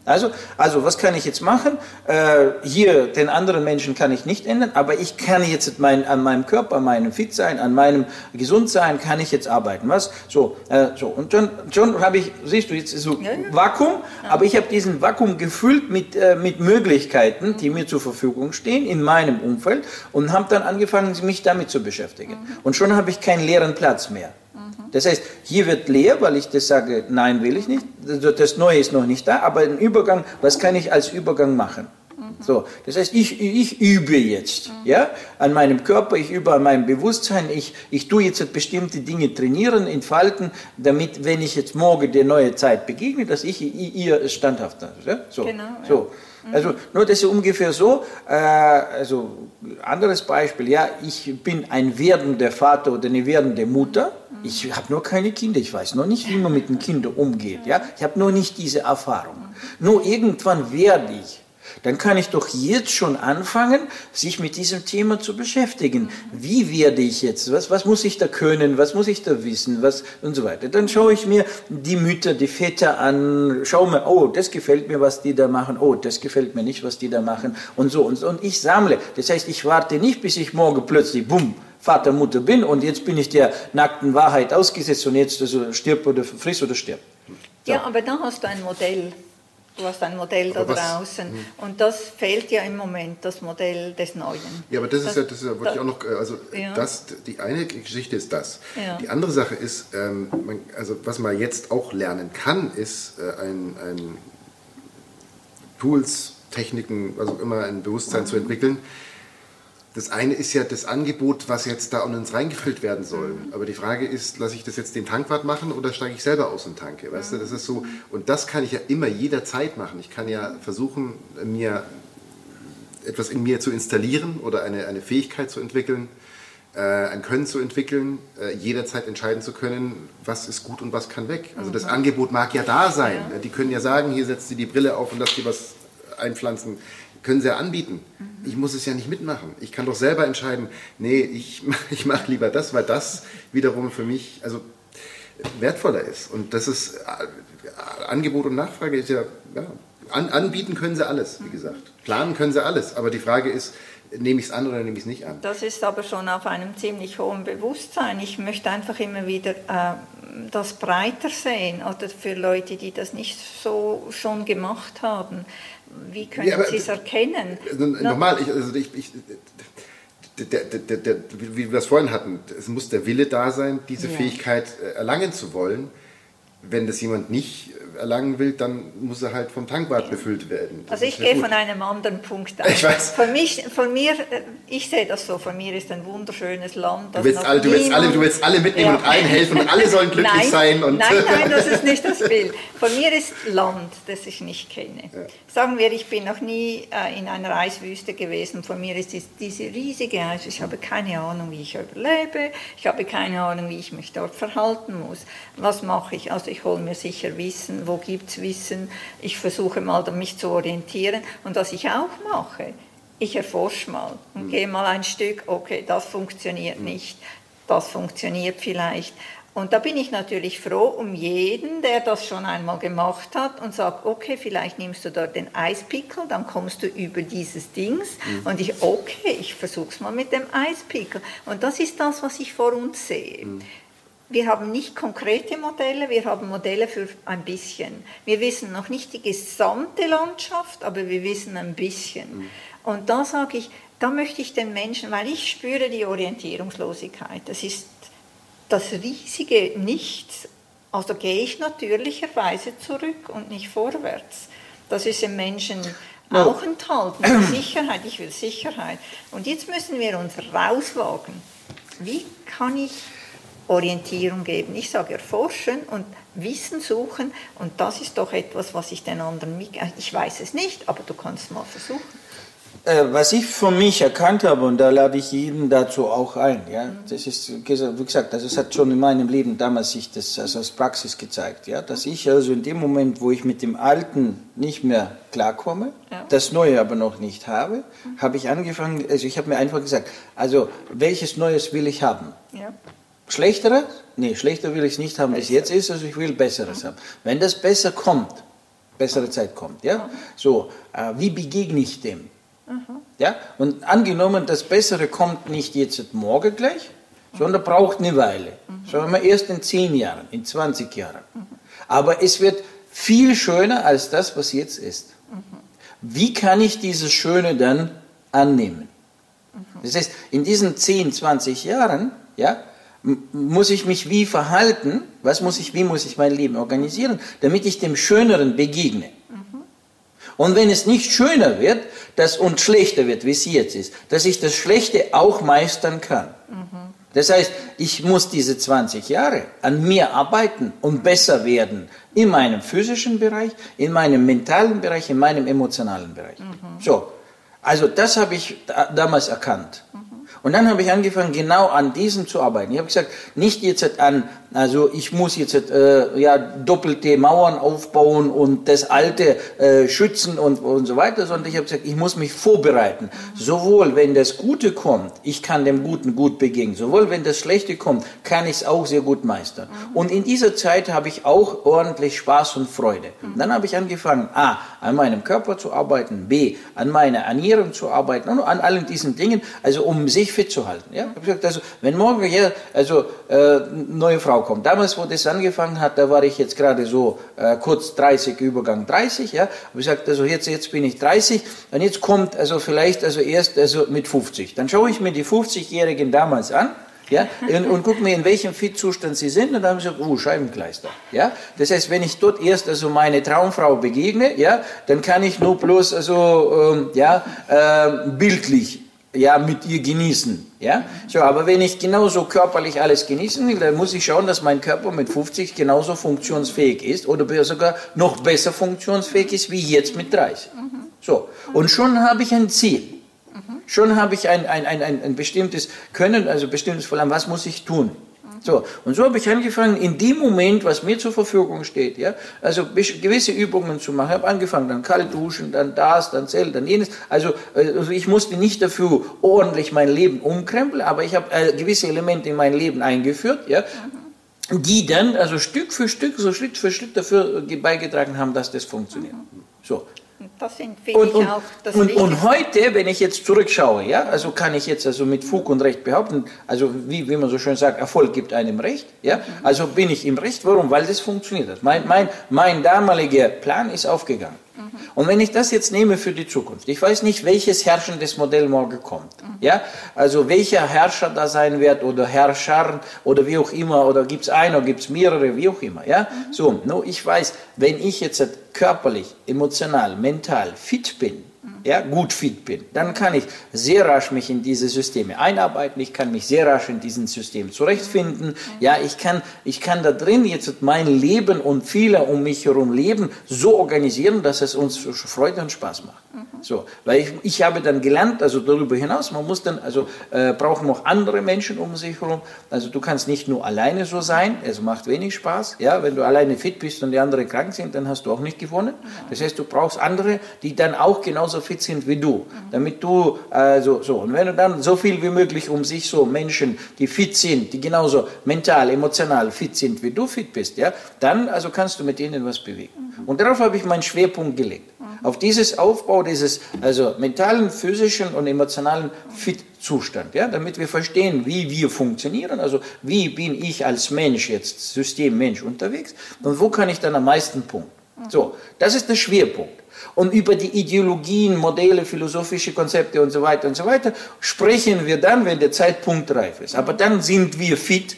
Mhm. Also, also was kann ich jetzt machen? Äh, hier den anderen Menschen kann ich nicht ändern, aber ich kann jetzt mein, an meinem Körper, an meinem Fit sein, an meinem Gesundsein kann ich jetzt arbeiten. Was? So, äh, so. und schon, schon habe ich, siehst du jetzt so Ja, ja. Vakuum, aber ich habe diesen Vakuum gefüllt mit, äh, mit Möglichkeiten, die mir zur Verfügung stehen in meinem Umfeld und habe dann angefangen, mich damit zu beschäftigen. Und schon habe ich keinen leeren Platz mehr. Das heißt, hier wird leer, weil ich das sage, nein, will ich nicht. Das Neue ist noch nicht da, aber ein Übergang, was kann ich als Übergang machen? So, das heißt, ich, ich übe jetzt ja, an meinem Körper, ich übe an meinem Bewusstsein, ich, ich tue jetzt bestimmte Dinge trainieren, entfalten, damit, wenn ich jetzt morgen der neue Zeit begegne, dass ich ihr standhaft bin. Ja? So, Genau, ja. so. Also nur das ist ungefähr so. Äh, also anderes Beispiel, ja, ich bin ein werdender Vater oder eine werdende Mutter. Ich habe nur keine Kinder. Ich weiß noch nicht, wie man mit den Kindern umgeht. Ja, ich habe noch nicht diese Erfahrung. Nur irgendwann werde ich. Dann kann ich doch jetzt schon anfangen, sich mit diesem Thema zu beschäftigen. Wie werde ich jetzt? Was, was muss ich da können? Was muss ich da wissen? Was und so weiter. Dann schaue ich mir die Mütter, die Väter an, schaue mir, oh, das gefällt mir, was die da machen. Oh, das gefällt mir nicht, was die da machen. Und so und so. Und ich sammle. Das heißt, ich warte nicht, bis ich morgen plötzlich, bumm, Vater, Mutter bin und jetzt bin ich der nackten Wahrheit ausgesetzt und jetzt also stirb oder friss oder stirb. Ja, aber da hast du ein Modell. Du hast ein Modell da Aber was- draußen. Und das fehlt ja im Moment, das Modell des Neuen. Ja, aber das ist ja, das ist ja, wollte ich auch noch, äh, also Ja. das, die eine Geschichte ist das. Ja. Die andere Sache ist, ähm, man, also was man jetzt auch lernen kann, ist äh, ein, ein Tools, Techniken, was auch immer, ein Bewusstsein zu entwickeln. Das eine ist ja das Angebot, was jetzt da an uns reingefüllt werden soll. Aber die Frage ist, lasse ich das jetzt den Tankwart machen oder steige ich selber aus und tanke? Weißt du, das ist so. Und das kann ich ja immer jederzeit machen. Ich kann ja versuchen, mir etwas in mir zu installieren oder eine, eine Fähigkeit zu entwickeln, äh, ein Können zu entwickeln, äh, jederzeit entscheiden zu können, was ist gut und was kann weg. Also das Angebot mag ja da sein. Die können ja sagen, hier setzt sie die Brille auf und lass dir was einpflanzen. Können sie ja anbieten. Ich muss es ja nicht mitmachen. Ich kann doch selber entscheiden, nee, ich, ich mache lieber das, weil das wiederum für mich also wertvoller ist. Und das ist äh, Angebot und Nachfrage ist ja, ja an, anbieten können sie alles, wie gesagt. Planen können sie alles. Aber die Frage ist, nehme ich es an oder nehme ich es nicht an? Das ist aber schon auf einem ziemlich hohen Bewusstsein. Ich möchte einfach immer wieder äh, das breiter sehen oder für Leute, die das nicht so schon gemacht haben. Wie können Ja, sie es erkennen? Nochmal, ich, also ich, ich, der, der, der, wie wir es vorhin hatten, es muss der Wille da sein, diese Ja. Fähigkeit äh, erlangen zu wollen. Wenn das jemand nicht erlangen will, dann muss er halt vom Tankwart befüllt werden. Das Also ich ja gehe gut. von einem anderen Punkt aus. Ich weiß. Von, mich, von mir, äh, ich sehe das so, von mir ist ein wunderschönes Land. Du willst, alle, du, willst alle, du willst alle mitnehmen Ja. und allen helfen und alle sollen glücklich nein, sein. Und nein, nein, das ist nicht das Bild. Von mir ist Land, das ich nicht kenne. Sagen wir, ich bin noch nie äh, in einer Eiswüste gewesen. Von mir ist dies, diese riesige Eiswüste. Ich habe keine Ahnung, wie ich überlebe. Ich habe keine Ahnung, wie ich mich dort verhalten muss. Was mache ich? Also ich hole mir sicher Wissen. Wo gibt es Wissen? Ich versuche mal, mich zu orientieren. Und was ich auch mache, ich erforsche mal und gehe mal ein Stück, okay, das funktioniert nicht, das funktioniert vielleicht. Und da bin ich natürlich froh um jeden, der das schon einmal gemacht hat und sagt, okay, vielleicht nimmst du dort den Eispickel, dann kommst du über dieses Dings. Und ich, okay, ich versuche es mal mit dem Eispickel. Und das ist das, was ich vor uns sehe. Wir haben nicht konkrete Modelle, wir haben Modelle für ein bisschen. Wir wissen noch nicht die gesamte Landschaft, aber wir wissen ein bisschen. Und da sage ich, da möchte ich den Menschen, weil ich spüre die Orientierungslosigkeit. Das ist das riesige Nichts. Also gehe ich natürlicherweise zurück und nicht vorwärts. Das ist im Menschen No. auch enthalten. Sicherheit, ich will Sicherheit. Und jetzt müssen wir uns rauswagen. Wie kann ich Orientierung geben? Ich sage erforschen und Wissen suchen. Und das ist doch etwas, was ich den anderen mit. Ich weiß es nicht, aber du kannst mal versuchen. Äh, was ich für mich erkannt habe, und da lade ich jeden dazu auch ein, ja, das ist, wie gesagt, es hat schon in meinem Leben damals sich das also als Praxis gezeigt, ja, dass ich also in dem Moment, wo ich mit dem Alten nicht mehr klarkomme, Ja. das Neue aber noch nicht habe, habe ich angefangen, also ich habe mir einfach gesagt, also welches Neues will ich haben? Ja. Schlechteres? Nee, schlechter will ich es nicht haben, als jetzt ist, also ich will Besseres haben. Wenn das besser kommt, bessere Zeit kommt. Ja? So, äh, wie begegne ich dem? Ja? Und angenommen, das Bessere kommt nicht jetzt morgen gleich, sondern braucht eine Weile. Sagen wir erst in 10 Jahren, in 20 Jahren. Aber es wird viel schöner als das, was jetzt ist. Wie kann ich dieses Schöne dann annehmen? Das heißt, in diesen 10, 20 Jahren, ja, muss ich mich wie verhalten, was muss ich, wie muss ich mein Leben organisieren, damit ich dem Schöneren begegne. Und wenn es nicht schöner wird dass, und schlechter wird, wie es jetzt ist, dass ich das Schlechte auch meistern kann. Das heißt, ich muss diese 20 Jahre an mir arbeiten und besser werden in meinem physischen Bereich, in meinem mentalen Bereich, in meinem emotionalen Bereich. Mhm. So, also das habe ich da, damals erkannt. Und dann habe ich angefangen, genau an diesem zu arbeiten. Ich habe gesagt, nicht jetzt an also ich muss jetzt äh, ja, doppelte Mauern aufbauen und das Alte äh, schützen und, und so weiter, sondern ich habe gesagt, ich muss mich vorbereiten. Sowohl wenn das Gute kommt, ich kann dem Guten gut begegnen, sowohl wenn das Schlechte kommt, kann ich es auch sehr gut meistern. Und in dieser Zeit habe ich auch ordentlich Spaß und Freude. Mhm. Dann habe ich angefangen, a, an meinem Körper zu arbeiten, b, an meiner Ernährung zu arbeiten und an allen diesen Dingen, also um sich fit zu halten. Ja? Ich habe gesagt, also wenn morgen hier also äh, neue Frau kommt. Damals, wo das angefangen hat, da war ich jetzt gerade so äh, kurz 30, Übergang 30, ja. Habe gesagt, also jetzt, jetzt bin ich 30 und jetzt kommt also vielleicht also erst also mit 50. Dann schaue ich mir die 50-Jährigen damals an. Ja, und, und guck mir, in welchem Fit-Zustand sie sind, und dann habe ich gesagt, oh, Scheibenkleister. Ja, das heißt, wenn ich dort erst also meine Traumfrau begegne, ja, dann kann ich nur bloß also, ähm, ja, äh, bildlich ja, mit ihr genießen. Ja? So, aber wenn ich genauso körperlich alles genießen will, dann muss ich schauen, dass mein Körper mit 50 genauso funktionsfähig ist oder sogar noch besser funktionsfähig ist wie jetzt mit 30. So, und schon habe ich ein Ziel. Schon habe ich ein, ein, ein, ein, bestimmtes Können, also bestimmtes Verlangen, was muss ich tun? So, und so habe ich angefangen, in dem Moment, was mir zur Verfügung steht, ja, also gewisse Übungen zu machen. Ich habe angefangen, dann kalt duschen, dann das, dann Zelt, dann jenes. Also, also ich musste nicht dafür ordentlich mein Leben umkrempeln, aber ich habe äh, gewisse Elemente in mein Leben eingeführt, ja, die dann also Stück für Stück, so Schritt für Schritt dafür beigetragen haben, dass das funktioniert. So, das finde ich und, auch das und, und, heute, wenn ich jetzt zurückschaue, ja, also kann ich jetzt also mit Fug und Recht behaupten, also wie, wie man so schön sagt, Erfolg gibt einem Recht, ja, mhm. also bin ich im Recht. Warum? Weil das funktioniert hat. Mein, mein, mein damaliger Plan ist aufgegangen. Und wenn ich das jetzt nehme für die Zukunft, ich weiß nicht, welches herrschendes Modell morgen kommt. Ja? Also welcher Herrscher da sein wird oder Herrscher oder wie auch immer, oder gibt es einen gibt es mehrere, wie auch immer. Ja? So, no, ich weiß, wenn ich jetzt körperlich, emotional, mental fit bin, ja, gut fit bin, dann kann ich sehr rasch mich in diese Systeme einarbeiten, ich kann mich sehr rasch in diesen Systemen zurechtfinden, ja, ich kann, ich kann da drin jetzt mein Leben und viele um mich herum leben so organisieren, dass es uns Freude und Spaß macht. So, weil ich, ich habe dann gelernt, also darüber hinaus, man muss dann, also äh, brauchen noch andere Menschen um sich herum. Also du kannst nicht nur alleine so sein, es macht wenig Spaß. Ja, wenn du alleine fit bist und die anderen krank sind, dann hast du auch nicht gewonnen. Das heißt, du brauchst andere, die dann auch genauso fit sind wie du, damit du also so. Und wenn du dann so viel wie möglich um sich so Menschen, die fit sind, die genauso mental, emotional fit sind wie du fit bist, ja, dann also kannst du mit ihnen was bewegen. Und darauf habe ich meinen Schwerpunkt gelegt auf dieses Aufbau dieses also mentalen, physischen und emotionalen Fit-Zustand, ja, damit wir verstehen, wie wir funktionieren, also wie bin ich als Mensch jetzt, Systemmensch unterwegs und wo kann ich dann am meisten punkten. So, das ist der Schwerpunkt. Und über die Ideologien, Modelle, philosophische Konzepte und so weiter und so weiter sprechen wir dann, wenn der Zeitpunkt reif ist. Aber dann sind wir fit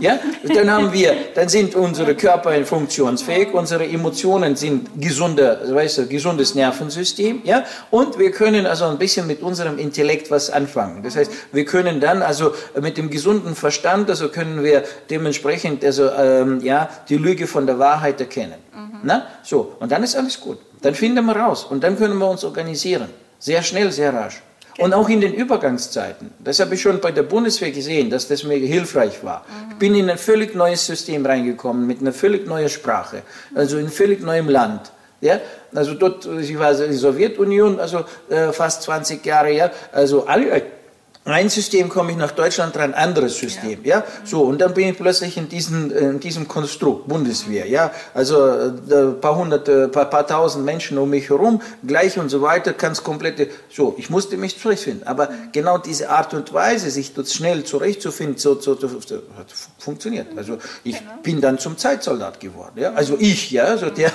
ja? Dann haben wir, dann sind unsere Körper funktionsfähig, unsere Emotionen sind gesunder, weißt du, gesundes Nervensystem, ja? Und wir können also ein bisschen mit unserem Intellekt was anfangen. Das heißt, wir können dann also mit dem gesunden Verstand, also können wir dementsprechend also ähm, ja die Lüge von der Wahrheit erkennen. Mhm. Na? So und dann ist alles gut. Dann finden wir raus und dann können wir uns organisieren. Sehr schnell, sehr rasch. Und auch in den Übergangszeiten. Das habe ich schon bei der Bundeswehr gesehen, dass das mir hilfreich war. Mhm. Ich bin in ein völlig neues System reingekommen, mit einer völlig neuen Sprache, also in völlig neuem Land. Ja, also dort, ich war in der Sowjetunion, also äh, fast 20 Jahre, ja, also alle ein System komme ich nach Deutschland rein, anderes System, ja. ja. So, und dann bin ich plötzlich in, diesen, in diesem Konstrukt, Bundeswehr, ja. Also, ein paar hundert, ein paar, paar tausend Menschen um mich herum, gleich und so weiter, ganz komplette, so, ich musste mich zurechtfinden. Aber genau diese Art und Weise, sich dort schnell zurechtzufinden, so, so, so, so hat funktioniert. Also, ich genau. bin dann zum Zeitsoldat geworden, ja. Also, ich, ja, so der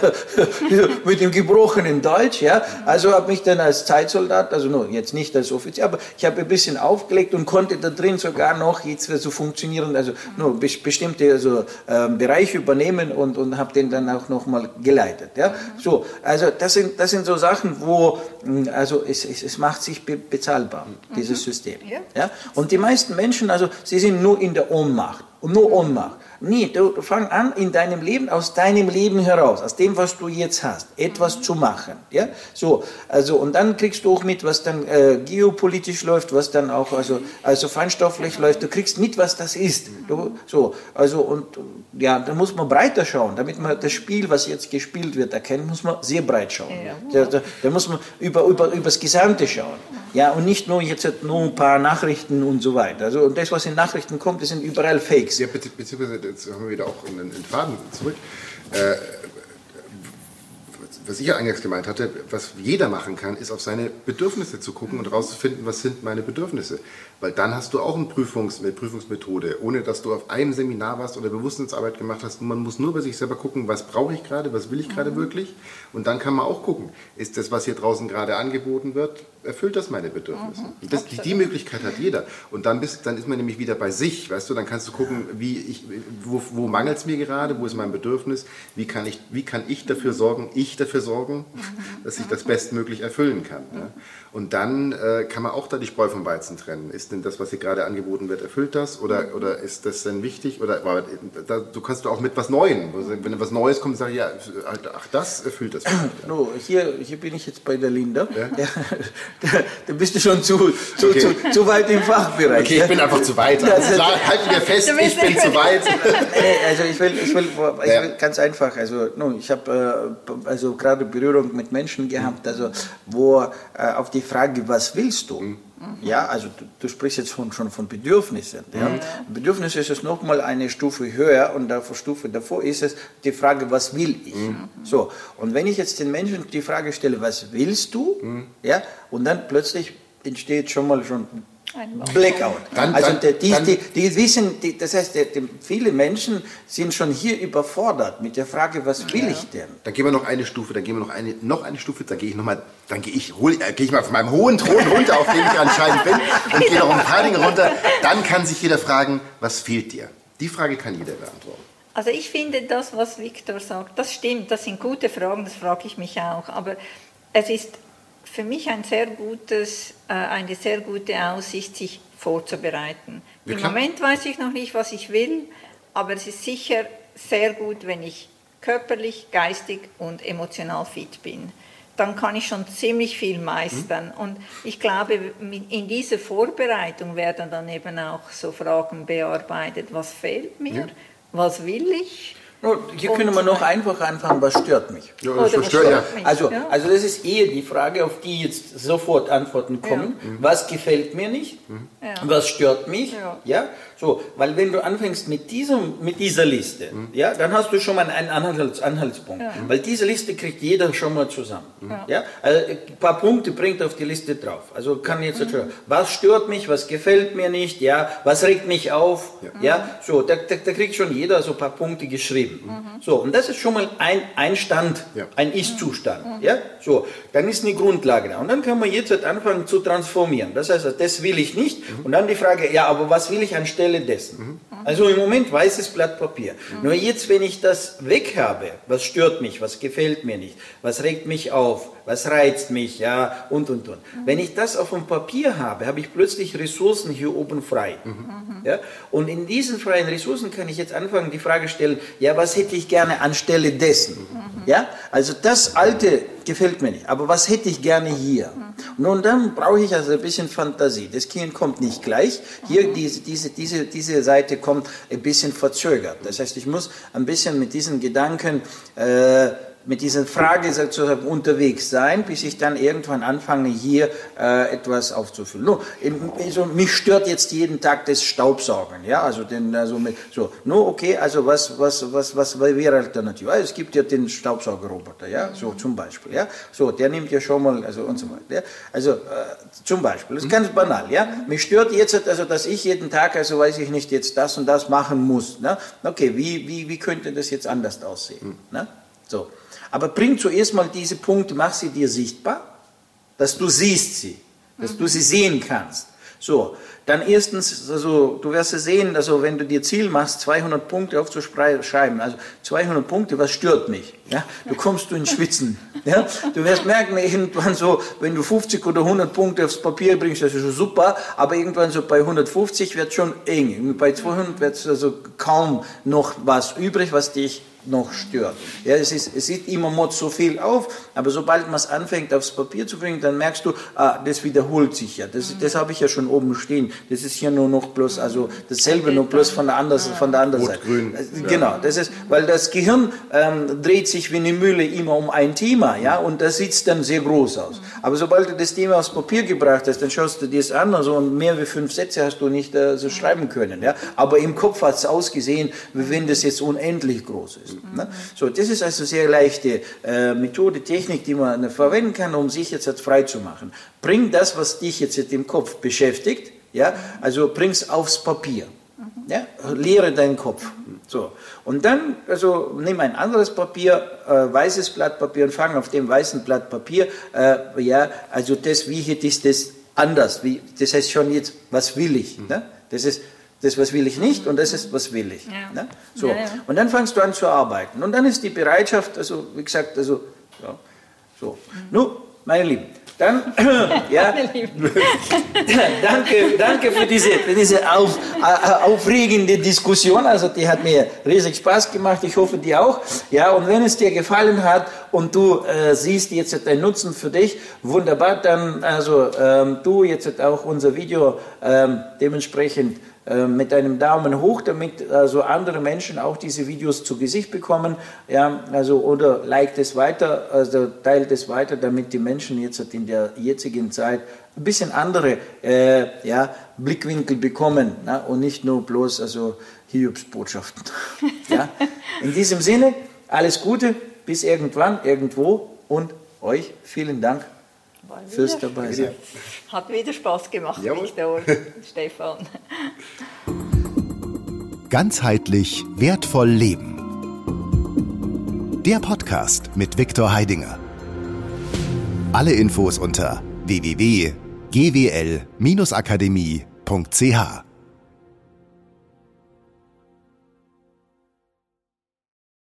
mit dem gebrochenen Deutsch, ja. Also, habe mich dann als Zeitsoldat, also, nur jetzt nicht als Offizier, aber ich habe ein bisschen auf aufgelegt und konnte da drin sogar noch jetzt so funktionieren, also nur bestimmte also, äh, Bereiche übernehmen und, und habe den dann auch nochmal geleitet. Ja? So, also das sind, das sind so Sachen, wo hm, also es, es, es macht sich be bezahlbar, dieses mhm. System. Ja. ja. Und die meisten Menschen, also sie sind nur in der Ohnmacht und nur Ohnmacht. Nee, du fang an, in deinem Leben, aus deinem Leben heraus, aus dem, was du jetzt hast, etwas zu machen. Ja? So, also, und dann kriegst du auch mit, was dann äh, geopolitisch läuft, was dann auch also, also feinstofflich läuft. Du kriegst mit, was das ist. Du, so, also, und ja, da muss man breiter schauen. Damit man das Spiel, was jetzt gespielt wird, erkennt, muss man sehr breit schauen. Ja. Da, da, da muss man über, über, über das Gesamte schauen. Ja, und nicht nur jetzt nur ein paar Nachrichten und so weiter. Also, und das, was in Nachrichten kommt, das sind überall Fakes. Ja, beziehungsweise jetzt haben wir wieder auch einen, einen Faden zurück. Äh, was ich ja eingangs gemeint hatte, was jeder machen kann, ist auf seine Bedürfnisse zu gucken und herauszufinden, was sind meine Bedürfnisse. Weil dann hast du auch eine, Prüfungs-, eine Prüfungsmethode, ohne dass du auf einem Seminar warst oder Bewusstseinsarbeit gemacht hast. Man muss nur bei sich selber gucken, was brauche ich gerade, was will ich gerade mhm. wirklich. Und dann kann man auch gucken, ist das, was hier draußen gerade angeboten wird, erfüllt das meine Bedürfnisse? Mhm. Das, die, die, Möglichkeit hat jeder. Und dann, bist, dann ist man nämlich wieder bei sich, weißt du, dann kannst du gucken, wie ich, wo, wo mangelt es mir gerade, wo ist mein Bedürfnis, wie kann ich, wie kann ich dafür sorgen, ich dafür sorgen, mhm. dass ich das bestmöglich erfüllen kann. Ja? Und dann äh, kann man auch da die Spreu vom Weizen trennen. Ist denn das, was hier gerade angeboten wird, erfüllt das? Oder, oder ist das denn wichtig? Oder da, du kannst du auch mit was Neuem, wenn was Neues kommt, sag ich, ja, ach, das erfüllt das. No, hier, hier bin ich jetzt bei der Linda. Ja? Ja, da, bist du schon zu, zu, okay. zu, zu, weit im Fachbereich. Okay, ich bin einfach zu weit. Also, halten wir fest, ich bin zu weit. also ich will, ich will, ich will ganz einfach, also no, ich habe äh, also gerade Berührung mit Menschen gehabt, also wo äh, auf die Frage, was willst du? Mhm. Ja, also du, du, sprichst jetzt von, schon von Bedürfnissen. Ja? Mhm. Bedürfnisse ist es nochmal eine Stufe höher und davor Stufe davor ist es die Frage, was will ich? Mhm. So, und wenn ich jetzt den Menschen die Frage stelle, was willst du? Mhm. Ja, und dann plötzlich entsteht schon mal schon Blackout. Dann, also dann, die, die, die, wissen, die, das heißt, die, viele Menschen sind schon hier überfordert mit der Frage, was will ja. ich denn? Dann gehen wir noch eine Stufe, dann gehen wir noch eine, noch eine Stufe, dann gehe ich noch mal, dann gehe ich, hol, äh, gehe ich mal von meinem hohen Thron runter, auf dem ich anscheinend bin, und gehe noch ein paar Dinge runter. Dann kann sich jeder fragen, was fehlt dir? Die Frage kann jeder beantworten. Also ich finde das, was Viktor sagt, das stimmt, das sind gute Fragen, das frage ich mich auch. Aber es ist für mich ein sehr gutes, äh, eine sehr gute Aussicht, sich vorzubereiten. Ja, Im Moment weiß ich noch nicht, was ich will, aber es ist sicher sehr gut, wenn ich körperlich, geistig und emotional fit bin. Dann kann ich schon ziemlich viel meistern. Mhm. Und ich glaube, in dieser Vorbereitung werden dann eben auch so Fragen bearbeitet, was fehlt mir, ja. was will ich No, hier und können wir noch einfach anfangen, was stört mich? Ja, das oh, stört, ja. Also, also das ist eher die Frage, auf die jetzt sofort Antworten kommen. Ja. Was gefällt mir nicht? Mhm. Was stört mich? Ja. So, weil wenn du anfängst mit, diesem, mit dieser Liste, mhm. ja, dann hast du schon mal einen Anhalts, Anhaltspunkt. Ja. Weil diese Liste kriegt jeder schon mal zusammen. Mhm. Ja. Also ein paar Punkte bringt auf die Liste drauf. Also kann jetzt, mhm. was stört mich, was gefällt mir nicht, ja, was regt mich auf, ja, ja so, da, da, da, kriegt schon jeder so ein paar Punkte geschrieben. Mhm. So, und das ist schon mal ein, ein Stand, ja. ein Ist-Zustand. Mhm. Ja, so, dann ist eine Grundlage da. Und dann kann man jetzt halt anfangen zu transformieren. Das heißt, das will ich nicht. Mhm. Und dann die Frage, ja, aber was will ich anstelle Anstelle dessen. Also im Moment weißes Blatt Papier. Nur jetzt, wenn ich das weg habe, was stört mich, was gefällt mir nicht, was regt mich auf, was reizt mich, ja, und, und, und. Mhm. Wenn ich das auf dem Papier habe, habe ich plötzlich Ressourcen hier oben frei. Mhm. Ja? Und in diesen freien Ressourcen kann ich jetzt anfangen, die Frage stellen, ja, was hätte ich gerne anstelle dessen? Mhm. Ja? Also das Alte gefällt mir nicht, aber was hätte ich gerne hier? Mhm. Nun, dann brauche ich also ein bisschen Fantasie. Das Kind kommt nicht gleich. Hier, mhm. diese, diese, diese, diese Seite kommt ein bisschen verzögert. Das heißt, ich muss ein bisschen mit diesen Gedanken äh, mit dieser Frage sozusagen unterwegs sein, bis ich dann irgendwann anfange, hier äh, etwas aufzufüllen. No, also mich stört jetzt jeden Tag das Staubsaugen, ja, also den, also mit, so, no, okay, also was, was, was, was wäre Alternative? Also es gibt ja den Staubsaugerroboter, ja, so zum Beispiel, ja, so, der nimmt ja schon mal, also und so weiter, ja? also äh, zum Beispiel, das ist ganz banal, ja, mich stört jetzt, also dass ich jeden Tag, also weiß ich nicht, jetzt das und das machen muss, ne? okay, wie, wie, wie könnte das jetzt anders aussehen, ne? so. Aber bring zuerst mal diese Punkte, mach sie dir sichtbar, dass du siehst sie, dass du sie sehen kannst. So, dann erstens, also du wirst es sehen, also wenn du dir Ziel machst, 200 Punkte aufzuschreiben, also 200 Punkte, was stört mich? Ja, du kommst du ins Schwitzen. Ja, du wirst merken irgendwann so, wenn du 50 oder 100 Punkte aufs Papier bringst, das ist schon super, aber irgendwann so bei 150 wird es schon eng. Bei 200 wird es also kaum noch was übrig, was dich noch stört. Ja, es, ist, es sieht immer Mod so viel auf, aber sobald man es anfängt aufs Papier zu bringen, dann merkst du, ah, das wiederholt sich ja. Das, das habe ich ja schon oben stehen. Das ist hier nur noch bloß, also dasselbe, nur bloß von der anderen, von der anderen Seite. Grün. Äh, genau, das ist, weil das Gehirn ähm, dreht sich wie eine Mühle immer um ein Thema, ja, und das sieht dann sehr groß aus. Aber sobald du das Thema aufs Papier gebracht hast, dann schaust du dir es an, also und mehr wie fünf Sätze hast du nicht äh, so schreiben können, ja. Aber im Kopf hat es ausgesehen, wie wenn das jetzt unendlich groß ist. Ne? So, das ist also sehr leichte äh, Methode, Technik, die man verwenden kann, um sich jetzt frei zu machen. Bring das, was dich jetzt im Kopf beschäftigt, ja, also bring's aufs Papier. Ja, leere deinen Kopf. So. Und dann, also nimm ein anderes Papier, äh, weißes Blatt Papier und fang auf dem weißen Blatt Papier, äh, ja, also das, wie hätte ich das anders? Wie, das heißt schon jetzt, was will ich? Ne? Das ist, das, was will ich nicht und das ist, was will ich. Ja. Ne? So. Ja, ja. Und dann fangst du an zu arbeiten. Und dann ist die Bereitschaft, also wie gesagt, also, ja, so. Mhm. Nun, meine Lieben, dann, ja, danke, danke für diese, für diese auf, äh, aufregende Diskussion. Also die hat mir riesig Spaß gemacht. Ich hoffe, dir auch. Ja, und wenn es dir gefallen hat und du äh, siehst jetzt den Nutzen für dich, wunderbar, dann also ähm, du jetzt auch unser Video ähm, dementsprechend mit einem Daumen hoch, damit also andere Menschen auch diese Videos zu Gesicht bekommen. Ja, also oder liked es weiter, also teilt es weiter, damit die Menschen jetzt in der jetzigen Zeit ein bisschen andere äh, ja, Blickwinkel bekommen na, und nicht nur bloß also Hiobsbotschaften. ja. In diesem Sinne, alles Gute, bis irgendwann, irgendwo und euch vielen Dank fürs dabei sein. Hat wieder Spaß gemacht, Victor, Stefan. Ganzheitlich wertvoll leben. Der Podcast mit Viktor Heidinger. Alle Infos unter www.gwl-akademie.ch